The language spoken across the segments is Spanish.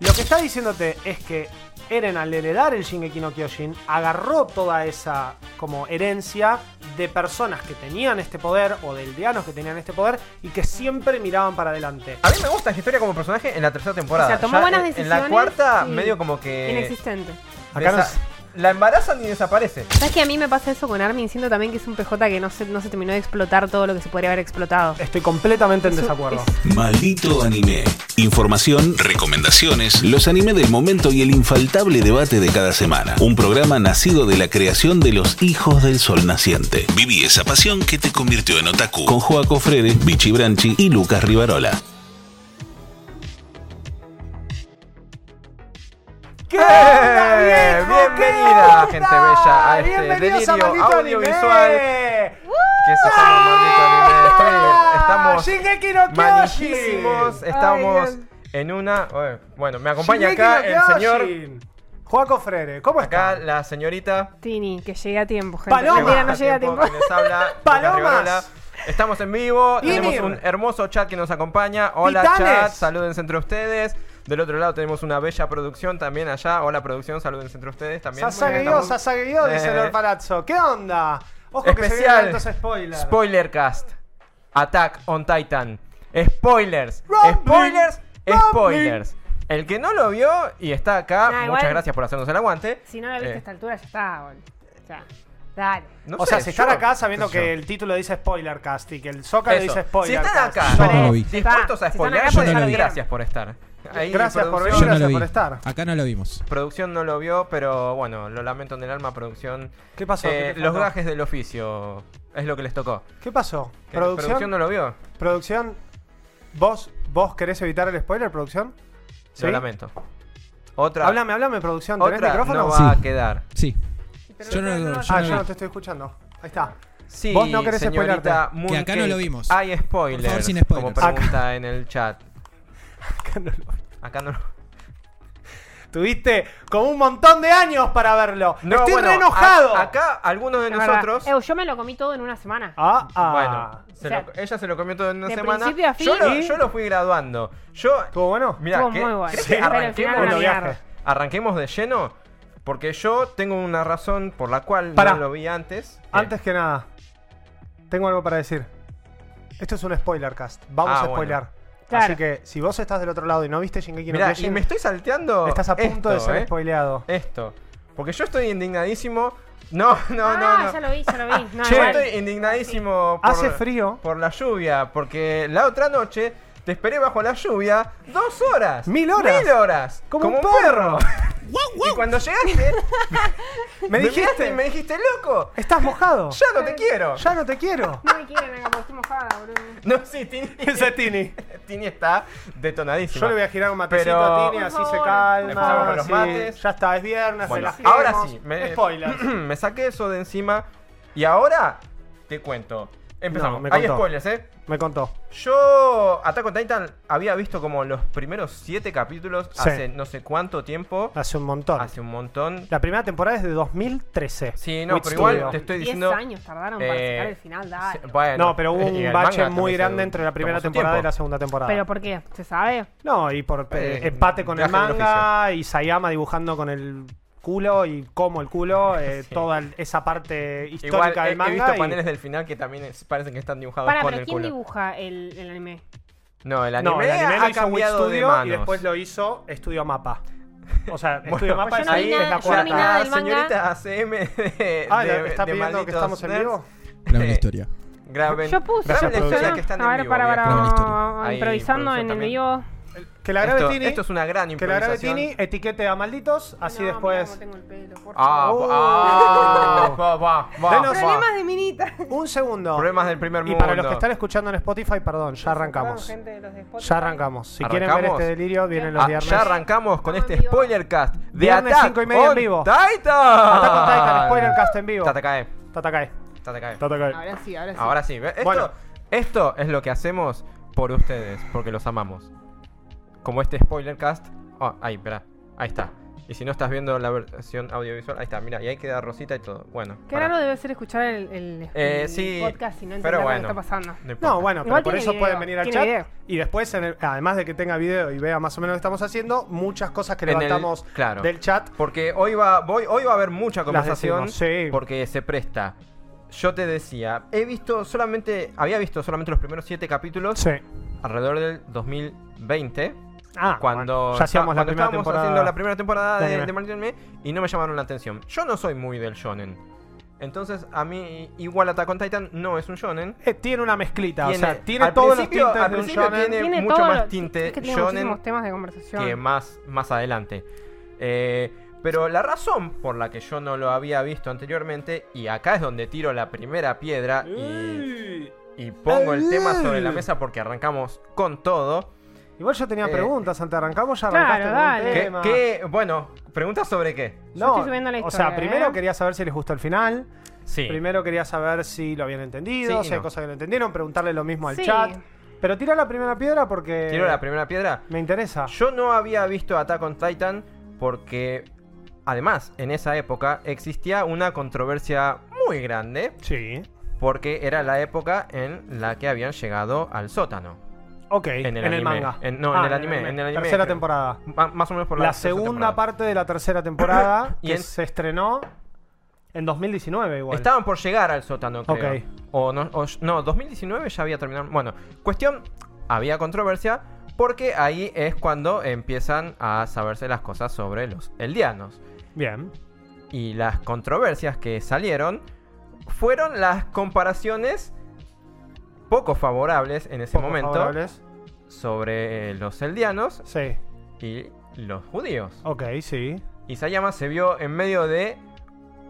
Lo que está diciéndote es que Eren al heredar el Shingeki no Kyojin agarró toda esa como herencia de personas que tenían este poder o de aldeanos que tenían este poder y que siempre miraban para adelante. A mí me gusta esta historia como personaje en la tercera temporada. O sea, tomó Ya buenas en- En decisiones la cuarta, y- medio como que. Inexistente. Acá no desa- es- La embarazan y desaparece. ¿Sabes que a mí me pasa eso con Armin? Siento también que es un PJ que no se, no se terminó de explotar todo lo que se podría haber explotado. Estoy completamente en desacuerdo. es- Maldito anime. Información, recomendaciones, los anime del momento y el infaltable debate de cada semana. Un programa nacido de la creación de los hijos del sol naciente. Viví esa pasión que te convirtió en otaku. Con Joaco Frere, Vichy Branchi y Lucas Rivarola. ¿Qué onda, viejo? Bienvenida, ¿Qué gente onda? bella, a este Bienvenidos a delirio Maldito audiovisual. Anime. Que se llama Maldito Anime. Estoy- estamos Shingeki no Kyojin. manijísimos. Estamos Dios. en una. Bueno, me acompaña Shingeki acá no el señor. Kyojin. Joaco Frere, ¿cómo Acá está? la señorita. Tini, que llegue a tiempo, gente. Paloma. Mentira, no llega a tiempo. Que les habla, Lucas Palomas. Rivarola. Estamos en vivo, Ymir. tenemos un hermoso chat que nos acompaña. Hola Titanes. chat, salúdense entre ustedes. Del otro lado tenemos una bella producción también allá. Hola producción, salúdense entre ustedes también. Estamos- Sasageyo, dice el Eh, Orpalazzo. ¿Qué onda? Ojo que se Especial spoilers. Spoilercast. Attack on Titan. Spoilers. Rumbling, Spoilers. rumbling. Spoilers. El que no lo vio y está acá, Nah, muchas igual- gracias por hacernos el aguante. Si no la viste Eh, a esta altura, ya está, boludo. O sea, dale. no o sé, sea, si están yo- acá sabiendo que yo. el título dice spoiler cast y que el Zócalo dice spoiler Si están cast. acá, Yo no lo dispuestos a Si spoiler, lo gracias, vi. gracias por estar. Ahí, Gracias por Yo no Gracias por estar. Acá no lo vimos. Producción no lo vio, pero bueno, lo lamento en el alma, producción. ¿Qué pasó? Eh, ¿Qué te los gajes del oficio es lo que les tocó. ¿Qué pasó? ¿Qué? ¿Producción? no lo vio? ¿Producción? ¿Vos, ¿Vos querés evitar el spoiler, producción? Lo lamento. Otra, Háblame, háblame, producción. ¿Tenés otra micrófono? no va Sí. a quedar. Sí. Pero Yo no, no- yo no- no Ah, yo no te estoy escuchando. Ahí está. Sí, Vos no querés señorita spoilearte. Mooncake, Que acá no lo vimos. Hay Por spoilers, favor, sin como spoilers. pregunta en el chat. Acá no lo... Tuviste como un montón de años para verlo. No, Estoy bueno, re enojado. a- acá algunos de Es verdad. nosotros... Eh, yo me lo comí todo en una semana. Ah, ah. Bueno, se O sea, lo- ella se lo comió todo en una de semana. principio a fin. yo, lo, ¿Sí? yo lo fui graduando. Yo, ¿Estuvo bueno? mira, Estuvo que, muy bueno. ¿querés Sí, que pero al arranquemos, final Bueno, una viaje. mierda. arranquemos de lleno? Porque yo tengo una razón por la cual Pará. no lo vi antes. Antes que nada, tengo algo para decir. Esto es un spoiler cast. Vamos Ah, a bueno. spoilear. Claro. Así que si vos estás del otro lado y no viste Shingeki no Mira, y Kyojin, me estoy salteando. estás a punto de ser eh. spoileado. Esto. Porque yo estoy indignadísimo. No, no, ah, no, no. ya lo vi, ya lo vi. No, Yo igual. estoy indignadísimo por, Hace frío. por la lluvia. Porque la otra noche te esperé bajo la lluvia dos horas. Mil horas. Mil horas. Como un perro. y cuando llegaste, Me dijiste, y me dijiste, loco, estás mojado. ya no te quiero. Ya no te quiero. No me quieren porque estoy mojada, boludo. No, sí, Tini. Ese es Tini. Tini está detonadísima. Yo le voy a girar un matecito Pero- a Tini, así favor. se calma. Empezamos con los sí. mates. Ya está, es viernes, Bueno, relajemos. ahora sí. Me, Spoilers. me saqué eso de encima. Y ahora te cuento. Empezamos. No, me Hay spoilers, ¿eh? Me contó. Yo, Attack on Titan, había visto como los primeros siete capítulos Sí. hace no sé cuánto tiempo. Hace un montón. Hace un montón. La primera temporada es de 2013. Sí, no, Wit pero igual te estoy 10 diciendo. años tardaron para eh, sacar el final, dale. bueno, No, pero hubo y un bache muy grande entre la primera temporada y la segunda temporada. ¿Pero por qué? ¿Se sabe? No, y por eh, Eh, empate con el manga y Sayama dibujando con el culo y como el culo, eh, Sí. toda el- esa parte Igual histórica he, del he manga. visto y- paneles del final que también es- parecen que están dibujados Para, con pero el ¿quién culo. dibuja el, el anime? No, el anime, No, el anime lo ha hizo Wit cambiado de Studio manos. y después lo hizo Estudio Mapa. O sea, Bueno, Estudio Mapa pues es, no ahí, es la yo no vi cuarta. nada la del manga. señorita ACM de, Ah, de- ¿está de pidiendo que malditos estamos en nerds. vivo? Graben la historia. Graben, Yo puse. Gracias, graben la historia producción. que están a en ver, vivo, para, para, viejo. Graben la historia. Ahí, improvisando en el producción vivo. Que la esto, es una gran que la improvisación. Etiquete a malditos, así No, después... cómo tengo el pelo, por Ah, favor. ah, va, va, va, Denos- va. Problemas de minita. Un segundo. Problemas del primer Y mundo. para los que están escuchando en Spotify, perdón, ya arrancamos. Gente de los de Spotify. Ya arrancamos. Si quieren ver ¿Arrancamos? este delirio, vienen los Ah, viernes. ya arrancamos con este spoiler cast de Viernes Attack cinco y media en on vivo. Titan. Attack on Titan, spoiler cast en vivo. Tatakae, Tatakai. Tatakae. Tatakai. Ahora sí, ahora sí. Ahora sí, Bueno. esto es lo que hacemos por ustedes, porque los amamos. Como este spoiler cast. Oh, ahí, espera. Ahí está. Y si no estás viendo la versión audiovisual, ahí está, mira, y ahí queda rosita y todo. Bueno. Qué raro debe ser escuchar el, el- Eh, el sí, podcast y no pero entender bueno. lo que está pasando. No, bueno, pero por eso video, pueden venir al chat. video. Y después, en el- además de que tenga video y vea más o menos lo que estamos haciendo, muchas cosas que En el- levantamos claro. del chat. Porque hoy va, voy, hoy va a haber mucha conversación. sí. Porque se presta. Yo te decía, he visto solamente, había visto solamente los primeros siete capítulos Sí. alrededor del 2020. Ah, cuando, bueno, ya hacíamos la cuando primera estábamos temporada. haciendo la primera temporada de de, de y no me llamaron la atención. Yo no soy muy del shonen. Entonces, a mí, igual Attack on Titan no es un shonen. Eh, tiene una mezclita, Tiene- o sea, tiene todos los tintes al de un shonen. tiene- Tiene mucho todo más tinte es que tiene shonen muchísimos temas de conversación. que más, más adelante. Eh, pero la razón por la que yo no lo había visto anteriormente, y acá es donde tiro la primera piedra y, y pongo el tema sobre la mesa porque arrancamos con todo. Igual yo tenía Eh, preguntas antes de arrancamos, ya Claro, arrancaste con un dale. ¿Qué, tema. qué- bueno, preguntas sobre qué? Yo estoy subiendo la o historia, sea, primero ¿eh? quería saber si les gustó el final. Sí. Primero quería saber si lo habían entendido, Sí si hay no. cosas que no entendieron, preguntarle lo mismo al Sí. chat. Pero tira la primera piedra porque Tiro la primera piedra. me interesa. Yo no había visto Attack on Titan porque, además, en esa época existía una controversia muy grande Sí. porque era la época en la que habían llegado al sótano. Ok, En en el el, anime. manga. En- no, en el anime, en el anime, Tercera creo. temporada. Más o menos por la, La, segunda temporada. parte de la tercera temporada Y que en- se estrenó en 2019 igual. Estaban por llegar al sótano, creo. Ok. O no, o- no, 2019 ya había terminado. Bueno, cuestión, había controversia porque ahí es cuando empiezan a saberse las cosas sobre los eldianos. Bien. Y las controversias que salieron fueron las comparaciones poco favorables en ese Poco momento favorables. sobre eh, los eldianos Sí. y los judíos. Ok, sí. Isayama se vio en medio de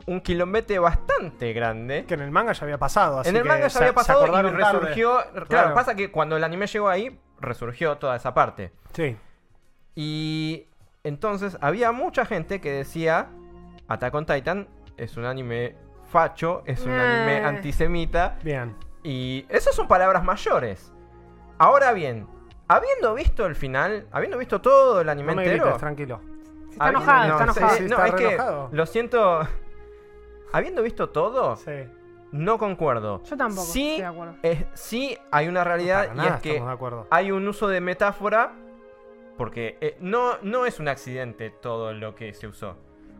un quilombete bastante grande. Que en el manga ya había pasado. Así en el que manga ya se- había pasado y resurgió. Claro, Claro. pasa que cuando el anime llegó ahí, resurgió toda esa parte. Sí. Y entonces había mucha gente que decía: Attack on Titan es un anime facho, es un Eh. anime antisemita. Bien. Y esas son palabras mayores. Ahora bien, habiendo visto el final, habiendo visto todo el anime No me entero. grites, tranquilo. Está habiendo- enojado, no, está enojado. sí, no, está es que enojado. lo siento. Habiendo visto todo, Sí. no concuerdo. Yo tampoco Sí, estoy de acuerdo. es- sí hay una realidad y es que de hay un uso de metáfora porque eh, no, no es un accidente todo lo que se usó.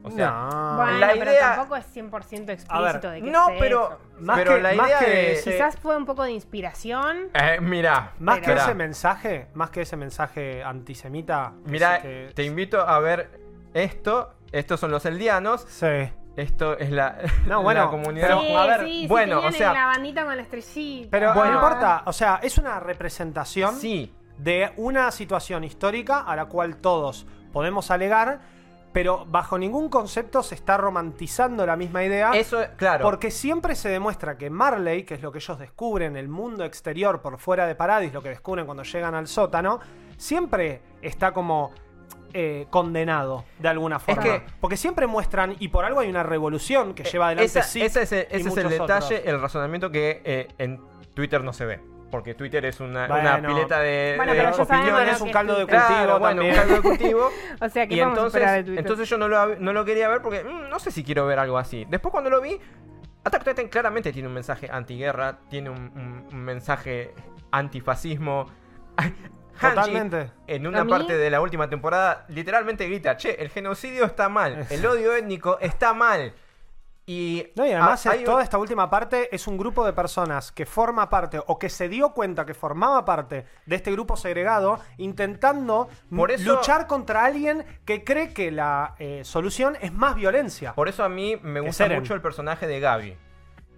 O sea, no. Bueno, la pero idea- tampoco es 100% explícito ver, de que no, es pero, eso. Más pero que- la más idea que de... ese- Quizás fue un poco de inspiración. Eh, mira, Más que ese mensaje, más que ese mensaje antisemita. mira, que- te invito a ver esto. Estos son los eldianos. Sí. Esto es la, No, bueno, la comunidad. sí, a ver, sí, sí, bueno, tenían o sea- la bandita con la estrellita. Pero Bueno. no importa, o sea, es una representación Sí, de una situación histórica a la cual todos podemos alegar, pero bajo ningún concepto se está romantizando la misma idea. eso, claro. Porque siempre se demuestra que Marley, que es lo que ellos descubren, el mundo exterior por fuera de Paradis, lo que descubren cuando llegan al sótano, siempre está como eh, condenado de alguna forma. que- Porque siempre muestran, y por algo hay una revolución que lleva adelante Esa- Sid ese es el, ese es detalle, otros. el razonamiento que eh, en Twitter no se ve. Porque Twitter es una, Bueno. una pileta de, Bueno, de opiniones. un que caldo de cultivo Claro, bueno, un caldo de cultivo. o sea, ¿qué y podemos esperar de entonces, Twitter? entonces yo no lo, no lo quería ver porque mm, no sé si quiero ver algo así. Después cuando lo vi, Attack on Titan claramente tiene un mensaje antiguerra, tiene un, un- un mensaje antifascismo. Hanji, Totalmente. en ¿A una parte de la última temporada, literalmente grita, che, el genocidio está mal, el odio étnico está mal. Y, No, y además hay un- toda esta última parte es un grupo de personas que forma parte o que se dio cuenta que formaba parte de este grupo segregado intentando Por m- eso- luchar contra alguien que cree que la eh, solución es más violencia. Por eso a mí me gusta mucho el personaje de Gaby.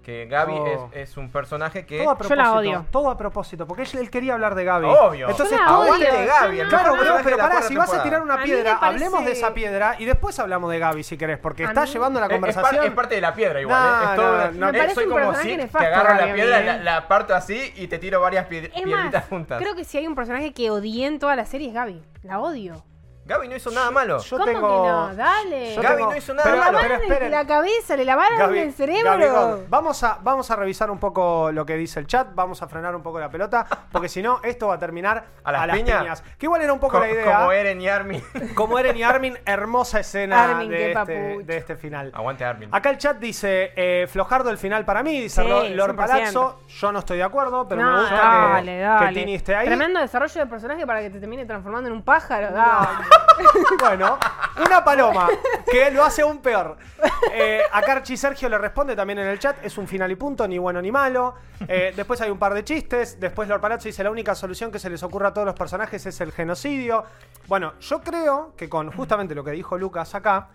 Que Gaby Oh. es, es un personaje que... Todo a Yo propósito. la odio. Todo a propósito, porque él, él quería hablar de Gaby. Obvio. Entonces, Yo la aguante odio, Gaby, yo el no- Claro, pero la pará, si vas a tirar una piedra, parece- hablemos de esa piedra y después hablamos de Gaby si querés, porque está mí- llevando la Es- es, par- conversación. es parte de la piedra igual. No, ¿eh? Es todo- no, no. Me parece soy un como si nefasto, que agarro la Gaby, piedra, la, la parto así y te tiro varias pied- Es piedritas más, juntas. creo que si hay un personaje que odié en toda la serie es Gaby. La odio. Gaby no hizo nada malo. Yo ¿Cómo tengo. que no? Dale. yo Gaby tengo- no hizo nada pero- malo. pero lavaron esperen. la cabeza, le lavaron Gaby- el cerebro. Vamos a, vamos a revisar un poco lo que dice el chat, vamos a frenar un poco la pelota, porque si no, esto va a terminar ¿A las piñas? piñas. Que igual era un poco Co- la idea. Como Eren y Armin. Como Eren y Armin, hermosa escena Armin, de, qué este, papucho. de este final. Aguante Armin. Acá el chat dice, eh, flojardo el final para mí, dice Sí, Ro- Lord 100%. Palazzo. Yo no estoy de acuerdo, pero no, me gusta dale, que, dale. que Tini esté ahí. Tremendo desarrollo de personaje para que te termine transformando en un pájaro. dale. bueno, una paloma, que lo hace aún peor. Eh, acá Archie Sergio le responde también en el chat, es un final y punto, ni bueno ni malo. Eh, después hay un par de chistes, después Lord Palazzo dice, la única solución que se les ocurra a todos los personajes es el genocidio. Bueno, yo creo que con justamente lo que dijo Lucas acá,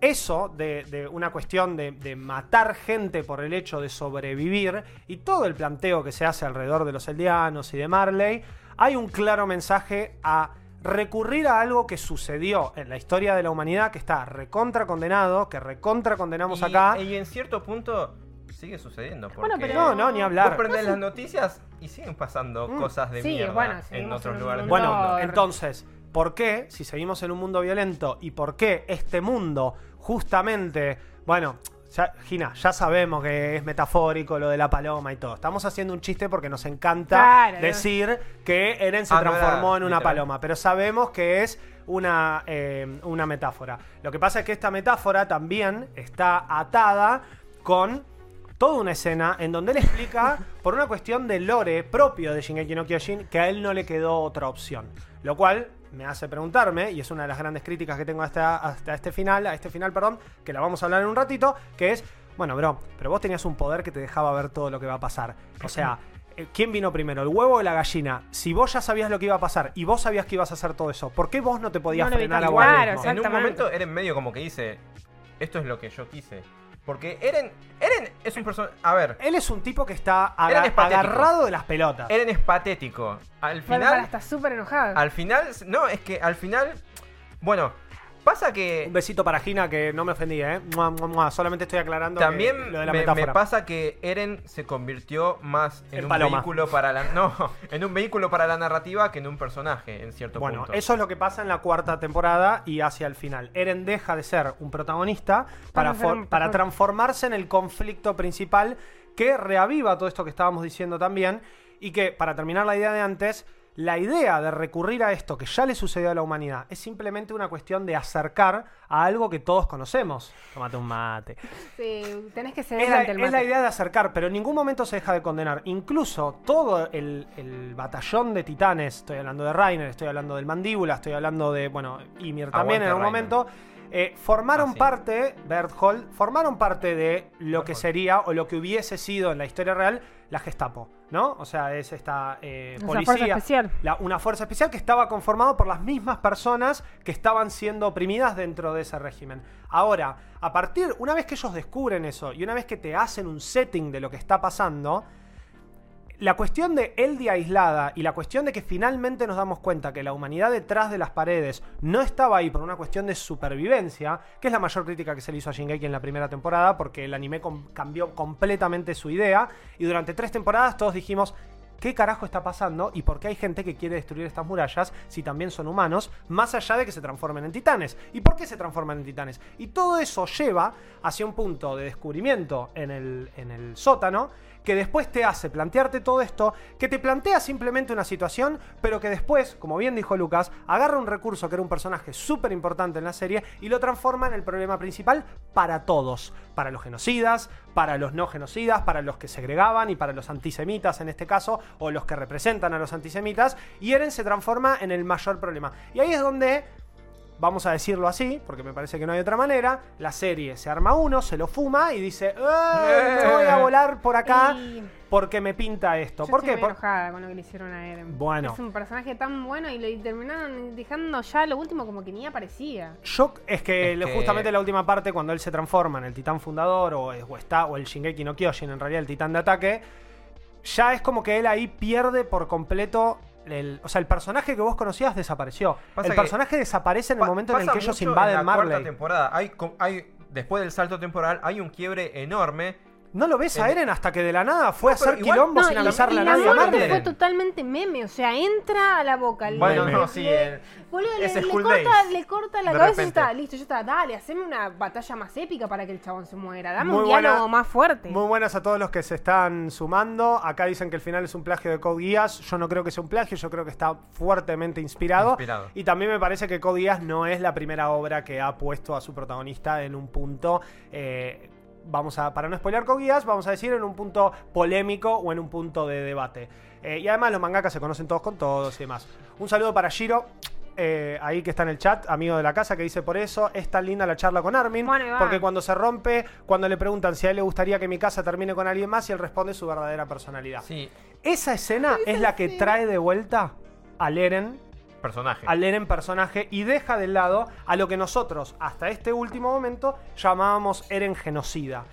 eso de, de una cuestión de, de matar gente por el hecho de sobrevivir y todo el planteo que se hace alrededor de los eldianos y de Marley, hay un claro mensaje a recurrir a algo que sucedió en la historia de la humanidad que está recontra condenado, que recontra condenamos y, acá. y en cierto punto sigue sucediendo. Porque Bueno, pero- No, no, ni Vos hablar. prendés las noticias y siguen pasando Mm. cosas de Sí, mierda bueno, en otros lugares del Bueno, mundo. Por- entonces, ¿por qué, si seguimos en un mundo violento, y por qué este mundo, justamente, bueno, ya, Gina, ya sabemos que es metafórico lo de la paloma y todo. Estamos haciendo un chiste porque nos encanta Claro. decir que Eren se Ah, no transformó en una literal. paloma, pero sabemos que es una, eh, una metáfora. Lo que pasa es que esta metáfora también está atada con toda una escena en donde él explica, por una cuestión de lore propio de Shingeki no Kyojin, que a él no le quedó otra opción. Lo cual me hace preguntarme, y es una de las grandes críticas que tengo hasta, hasta este final, a este final, perdón, que la vamos a hablar en un ratito, que es, bueno, bro, pero vos tenías un poder que te dejaba ver todo lo que va a pasar. O sea, eh, ¿quién vino primero, el huevo o la gallina? Si vos ya sabías lo que iba a pasar y vos sabías que ibas a hacer todo eso, ¿por qué vos no te podías No frenar a vos. En un momento Eren medio como que dice, esto es lo que yo quise. Porque Eren, Eren es un personaje... A ver, Él es un tipo que está aga- es agarrado de las pelotas. Eren es patético. Al Bueno, final... está súper enojada. Al final... No, es que al final... Bueno, pasa que... Un besito para Gina que no me ofendí, ¿eh? Mua, mua, mua. Solamente estoy aclarando que También lo de la me, metáfora. me pasa que Eren se convirtió más en, un paloma. vehículo para la no, en un vehículo para la narrativa que en un personaje en cierto Bueno, punto. eso es lo que pasa en la cuarta temporada y hacia el final. Eren deja de ser un protagonista para, for- para transformarse en el conflicto principal que reaviva todo esto que estábamos diciendo también y que, para terminar la idea de antes, la idea de recurrir a esto que ya le sucedió a la humanidad es simplemente una cuestión de acercar a algo que todos conocemos. Tómate un mate. Sí, tenés que ceder Es la, ante el es la mate. idea de acercar, pero en ningún momento se deja de condenar. Incluso todo el, el batallón de titanes, estoy hablando de Rainer, estoy hablando del Mandíbula, estoy hablando de, bueno, Ymir también Aguante en algún momento, eh, formaron Ah, sí. parte, Berthold, formaron parte de lo que sería o lo que hubiese sido en la historia real la Gestapo, ¿no? O sea, es esta eh, policía. fuerza especial. La- una fuerza especial que estaba conformado por las mismas personas que estaban siendo oprimidas dentro de ese régimen. Ahora, a partir, una vez que ellos descubren eso y una vez que te hacen un setting de lo que está pasando, la cuestión de Eldia aislada y la cuestión de que finalmente nos damos cuenta que la humanidad detrás de las paredes no estaba ahí por una cuestión de supervivencia, que es la mayor crítica que se le hizo a Shingeki en la primera temporada, porque el anime cambió completamente su idea y durante tres temporadas todos dijimos, ¿Qué carajo está pasando? ¿Y por qué hay gente que quiere destruir estas murallas si también son humanos, más allá de que se transformen en titanes? ¿Y por qué se transforman en titanes? Y todo eso lleva hacia un punto de descubrimiento en el sótano que después te hace plantearte todo esto, que te plantea simplemente una situación, pero que después, como bien dijo Lucas, agarra un recurso que era un personaje súper importante en la serie y lo transforma en el problema principal para todos, para los genocidas, para los no genocidas, para los que segregaban y para los antisemitas en este caso, o los que representan a los antisemitas, y Eren se transforma en el mayor problema. Y ahí es donde vamos a decirlo así, porque me parece que no hay otra manera, la serie se arma uno, se lo fuma y dice, "Eh, me voy a volar por acá porque me pinta esto. yo ¿Por estoy qué? muy enojada con lo que le hicieron a Eren. Bueno. Es un personaje tan bueno y le terminaron dejando ya lo último como que ni aparecía. Yo es que, Es que- justamente la última parte, cuando él se transforma en el titán fundador, o, o está, o el Shingeki no Kyojin, en realidad el titán de ataque, ya es como que él ahí pierde por completo. El, o sea, el personaje que vos conocías desapareció. Pasa el que- personaje desaparece en el momento en el que ellos invaden en la cuarta Marley. temporada. Hay, hay, después del salto temporal, hay un quiebre enorme No lo ves a En- Eren hasta que de la nada fue a hacer igual- quilombo No, sin avisarle a la nadie a muerte Marley. fue totalmente meme, o sea, entra a la boca. le- Bueno, le- no, sí, le- boludo, le, ese le Skull corta, Days, le corta la de cabeza y repente. está, listo, ya está. Dale, haceme una batalla más épica para que el chabón se muera. Dame Muy un buena- diálogo más fuerte. Muy buenas a todos los que se están sumando. Acá dicen que el final es un plagio de Code Geass. Yo no creo que sea un plagio, yo creo que está fuertemente inspirado. Inspirado. Y también me parece que Code Geass no es la primera obra que ha puesto a su protagonista en un punto. eh, vamos a, para no spoiler Code Geass, vamos a decir en un punto polémico o en un punto de debate. Eh, y además los mangakas se conocen todos con todos y demás. Un saludo para Shiro. eh, ahí que está en el chat, amigo de la casa, que dice por eso es tan linda la charla con Armin. Bueno, porque cuando se rompe, cuando le preguntan si a él le gustaría que mi casa termine con alguien más, y él responde su verdadera personalidad. Sí, Esa escena es la que trae de vuelta al Eren, personaje. al Eren personaje, y deja de lado a lo que nosotros, hasta este último momento, llamábamos Eren genocida.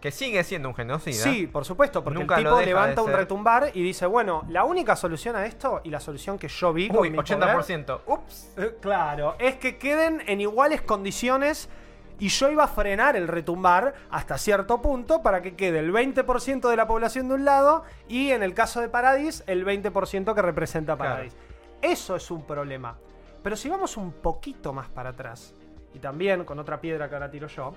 Que sigue siendo un genocida. Sí, por supuesto, porque Nunca el tipo levanta un ser. retumbar y dice, bueno, la única solución a esto, y la solución que yo vi con Uy, mi poder, 80%. Ups. eh, Claro, es que queden en iguales condiciones y yo iba a frenar el retumbar hasta cierto punto para que quede el 20% de la población de un lado y en el caso de Paradis el 20% que representa Claro. Eso es un problema. Pero si vamos un poquito más para atrás y también con otra piedra que ahora tiro yo,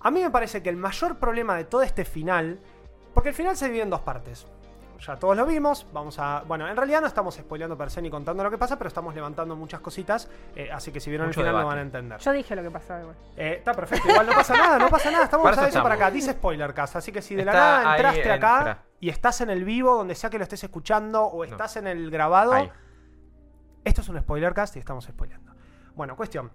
a mí me parece que el mayor problema de todo este final, porque el final se divide en dos partes. Ya todos lo vimos, vamos a... Bueno, en realidad no estamos spoileando per se ni contando lo que pasa, pero estamos levantando muchas cositas, eh, así que si vieron Mucho el final lo van a entender. Yo dije lo que pasaba igual. Eh, está perfecto, igual no pasa nada, no pasa nada, estamos Para eso a eso para acá, dice Spoilercast, así que si de la nada entraste en- acá y estás en el vivo, donde sea que lo estés escuchando, o estás en el grabado, Ahí. Esto es un spoilercast y estamos spoileando. Bueno, cuestión.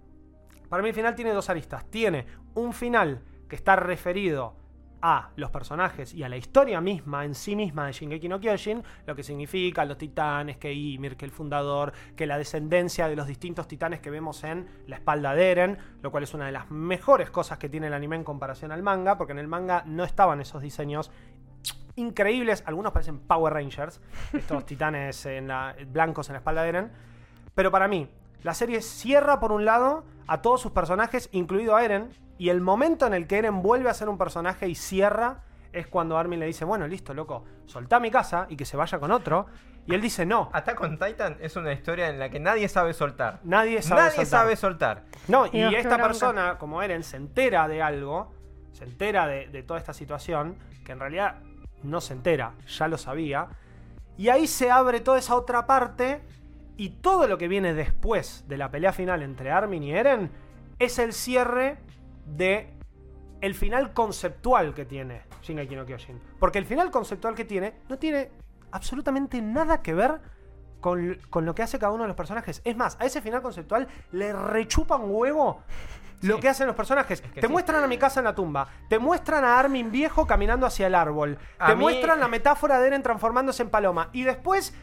Para mí el final tiene dos aristas. Tiene un final que está referido a los personajes y a la historia misma en sí misma de Shingeki no Kyojin, lo que significa los titanes, que Ymir, que el fundador, que la descendencia de los distintos titanes que vemos en la espalda de Eren, lo cual es una de las mejores cosas que tiene el anime en comparación al manga, porque en el manga no estaban esos diseños increíbles, algunos parecen Power Rangers, estos titanes en la- blancos en la espalda de Eren, pero para mí, la serie cierra por un lado a todos sus personajes, incluido a Eren, y el momento en el que Eren vuelve a ser un personaje y cierra es cuando Armin le dice, bueno, listo, loco, soltá mi casa y que se vaya con otro. Y él dice, no, Attack on Titan es una historia en la que nadie sabe soltar. nadie sabe nadie soltar". sabe soltar. No, y esta bronca. persona, como Eren, se entera de algo, se entera de, de toda esta situación, que en realidad no se entera, ya lo sabía, y ahí se abre toda esa otra parte, y todo lo que viene después de la pelea final entre Armin y Eren es el cierre de el final conceptual que tiene Shingeki no Kyojin. Porque el final conceptual que tiene no tiene absolutamente nada que ver con, con lo que hace cada uno de los personajes. Es más, a ese final conceptual le rechupa un huevo lo Sí. que hacen los personajes. que te sí. muestran a mi casa en la tumba, te muestran a Armin viejo caminando hacia el árbol, A te mí- muestran la metáfora de Eren transformándose en paloma y después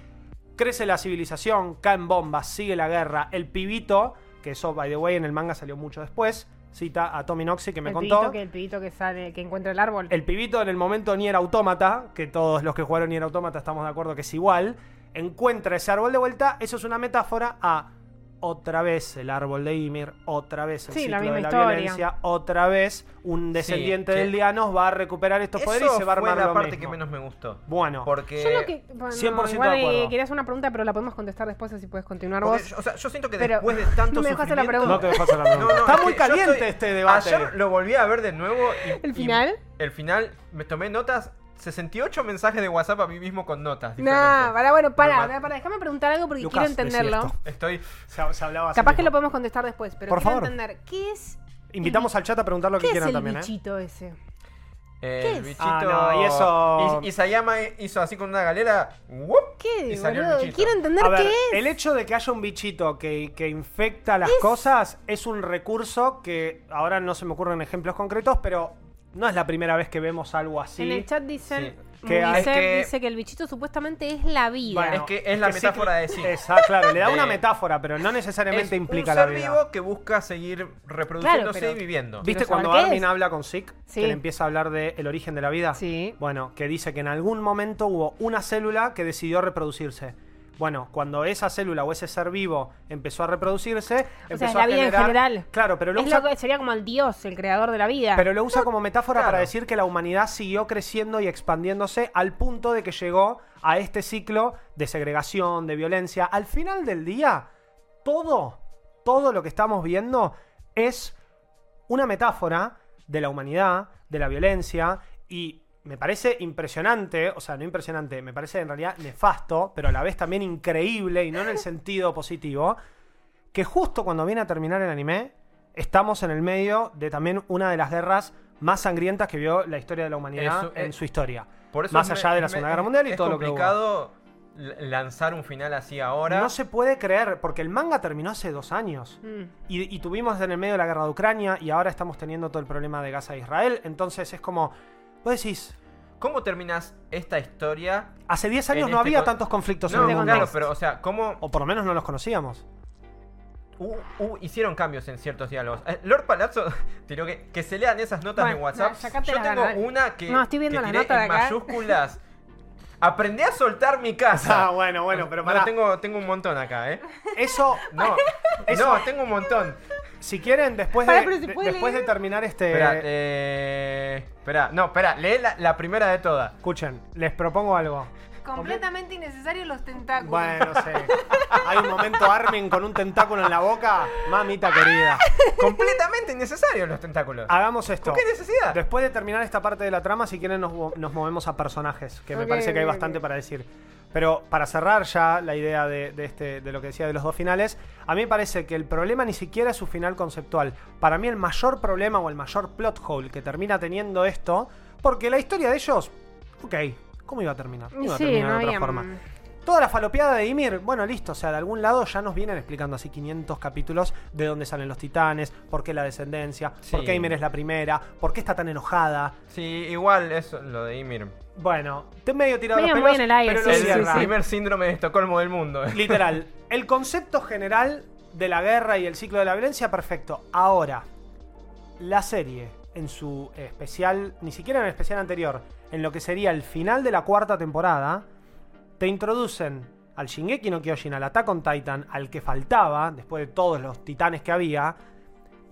crece la civilización, caen bombas, sigue la guerra, el pibito, que eso by the way en el manga salió mucho después, cita a Tommy Noxy que me el contó. pibito que el pibito que sale, que encuentra el árbol. El pibito en el momento Nier Automata, que todos los que jugaron Nier Automata estamos de acuerdo que es igual, encuentra ese árbol de vuelta, eso es una metáfora a otra vez el árbol de Ymir, otra vez el Sí, la ciclo misma de la historia. violencia, otra vez un descendiente que- del Dianos va a recuperar estos poderes y se va a fue armar la lo parte mismo. que menos me gustó. Bueno, Porque, Yo lo que. Bueno, 100% igual, de acuerdo. quería hacer una pregunta, pero la podemos contestar después, así puedes continuar porque vos. yo, o sea, yo siento que Pero después de tanto no me dejaste la pregunta. no te dejas hacer la pregunta. No, no, Está es muy caliente estoy- este debate. Ayer lo volví a ver de nuevo y... ¿El y final? el final, me tomé notas, 68 mensajes de WhatsApp a mí mismo con notas. Nah, diferentes. para, bueno, para, para, para, déjame preguntar algo porque Lucas, quiero entenderlo. Estoy... Se, se hablaba así Capaz que mismo. lo podemos contestar después, pero Por quiero favor. entender. ¿Qué es, Invitamos al chat a preguntar lo que ¿qué es quieran el también, ¿eh? bichito ese? El es? bichito... Ah, no, y eso- Y, Isayama hizo así con una galera... ¡wup! ¿Qué, Y salió el bichito. Quiero entender A ver, qué es. el hecho de que haya un bichito que, que infecta las cosas es un recurso que ahora no se me ocurren ejemplos concretos, pero no es la primera vez que vemos algo así. En el chat dicen. Sí. Que hay- Movisec Es que- dice que el bichito supuestamente es la vida. Bueno, Es que es la metáfora de sí. Esa, claro, le da una De- metáfora, pero no Es necesariamente implica un la ser vida. vivo que busca seguir reproduciéndose pero- y viviendo. ¿Viste cuando Armin es. habla con Zeke? Sí. Que le empieza a hablar del origen de la vida. Sí. Bueno, que dice que en algún momento hubo una célula que decidió reproducirse. Bueno, cuando esa célula o ese ser vivo empezó a reproducirse, O empezó sea, a la vida en general. Claro, pero lo Es usa, lo que sería como el dios, el creador de la vida. pero lo usa como metáfora Claro. para decir que la humanidad siguió creciendo y expandiéndose al punto de que llegó a este ciclo de segregación, de violencia. Al final del día, todo, todo lo que estamos viendo es una metáfora de la humanidad, de la violencia y me parece impresionante, o sea, no impresionante, me parece en realidad nefasto, pero a la vez también increíble y no en el sentido positivo, que justo cuando viene a terminar el anime, estamos en el medio de también una de las guerras más sangrientas que vio la historia de la humanidad Eso, en eh, su historia. Por eso Más me- allá de la me- Segunda Guerra Mundial y es todo lo que hubo. lanzar un final así ahora. No se puede creer, porque el manga terminó hace dos años. Mm. Y, y tuvimos en el medio de la guerra de Ucrania y ahora estamos teniendo todo el problema de Gaza e Israel. Entonces es como, vos decís, ¿Cómo terminas esta historia? hace 10 años no este había con- tantos conflictos No, en el mundo. claro, pero o sea, ¿cómo O por lo menos no los conocíamos. hu- hu- hicieron cambios en ciertos diálogos? Eh, Lord Palazzo tiró que, que se lean esas notas Bueno, en WhatsApp. no, Yo tengo una que, No, estoy viendo que las tiré notas de en acá. mayúsculas. Aprendí a soltar mi casa. Ah, bueno, bueno, pero No, tengo, tengo un montón acá, ¿eh? Eso, No, Eso- no, tengo un montón. si quieren, después, de, pero ¿se de- puede después de terminar este... Espera, eh, espera, no, espera, lee la, la primera de todas. Escuchen, les propongo algo. Completamente innecesarios los tentáculos. Bueno, no sé. Hay un momento Armin con un tentáculo en la boca. Mamita querida. Completamente innecesarios los tentáculos. Hagamos esto. ¿Por qué necesidad? Después de terminar esta parte de la trama, si quieren nos, nos movemos a personajes, que me parece que hay bastante para decir. Pero para cerrar ya la idea de, de este, de lo que decía de los dos finales, a mí me parece que el problema ni siquiera es su final conceptual. Para mí el mayor problema o el mayor plot hole que termina teniendo esto, porque la historia de ellos, ok, ¿cómo iba a terminar? No iba a Sí, terminar no de otra había- forma. Toda la falopeada de Ymir, bueno, listo, o sea, de algún lado ya nos vienen explicando así 500 capítulos de dónde salen los titanes, por qué la descendencia, por qué Ymir es la primera, por qué está tan enojada. Sí, igual eso, lo de Ymir. Bueno, te medio tirado Medio los pelos, en el aire, pero lo sí, el sí, cierra. sí. primer síndrome de Estocolmo del mundo. Literal. El concepto general de la guerra y el ciclo de la violencia, perfecto. Ahora, la serie, en su especial, ni siquiera en el especial anterior, en lo que sería el final de la cuarta temporada, te introducen al Shingeki no Kyojin, al Attack on Titan, al que faltaba, después de todos los titanes que había,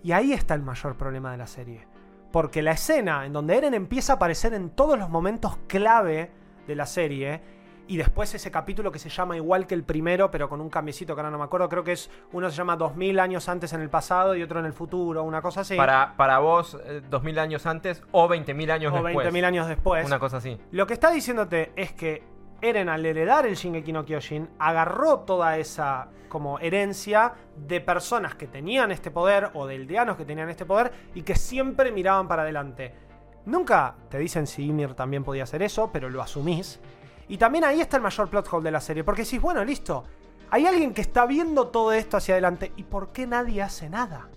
y ahí está el mayor problema de la serie. Porque la escena en donde Eren empieza a aparecer en todos los momentos clave de la serie, y después ese capítulo que se llama igual que el primero, pero con un cambiecito que ahora no me acuerdo, creo que es uno se llama 2000 años antes en el pasado y otro en el futuro, una cosa así. Para, para vos, eh, 2000 años antes o 20.000 años o después. 20.000 años después. Una cosa así. Lo que está diciéndote es que Eren al heredar el Shingeki no Kyojin agarró toda esa como herencia de personas que tenían este poder o de aldeanos que tenían este poder y que siempre miraban para adelante. Nunca te dicen si Ymir también podía hacer eso, pero lo asumís. Y también ahí está el mayor plot hole de la serie, porque decís, bueno, listo, hay alguien que está viendo todo esto hacia adelante y ¿por qué nadie hace nada?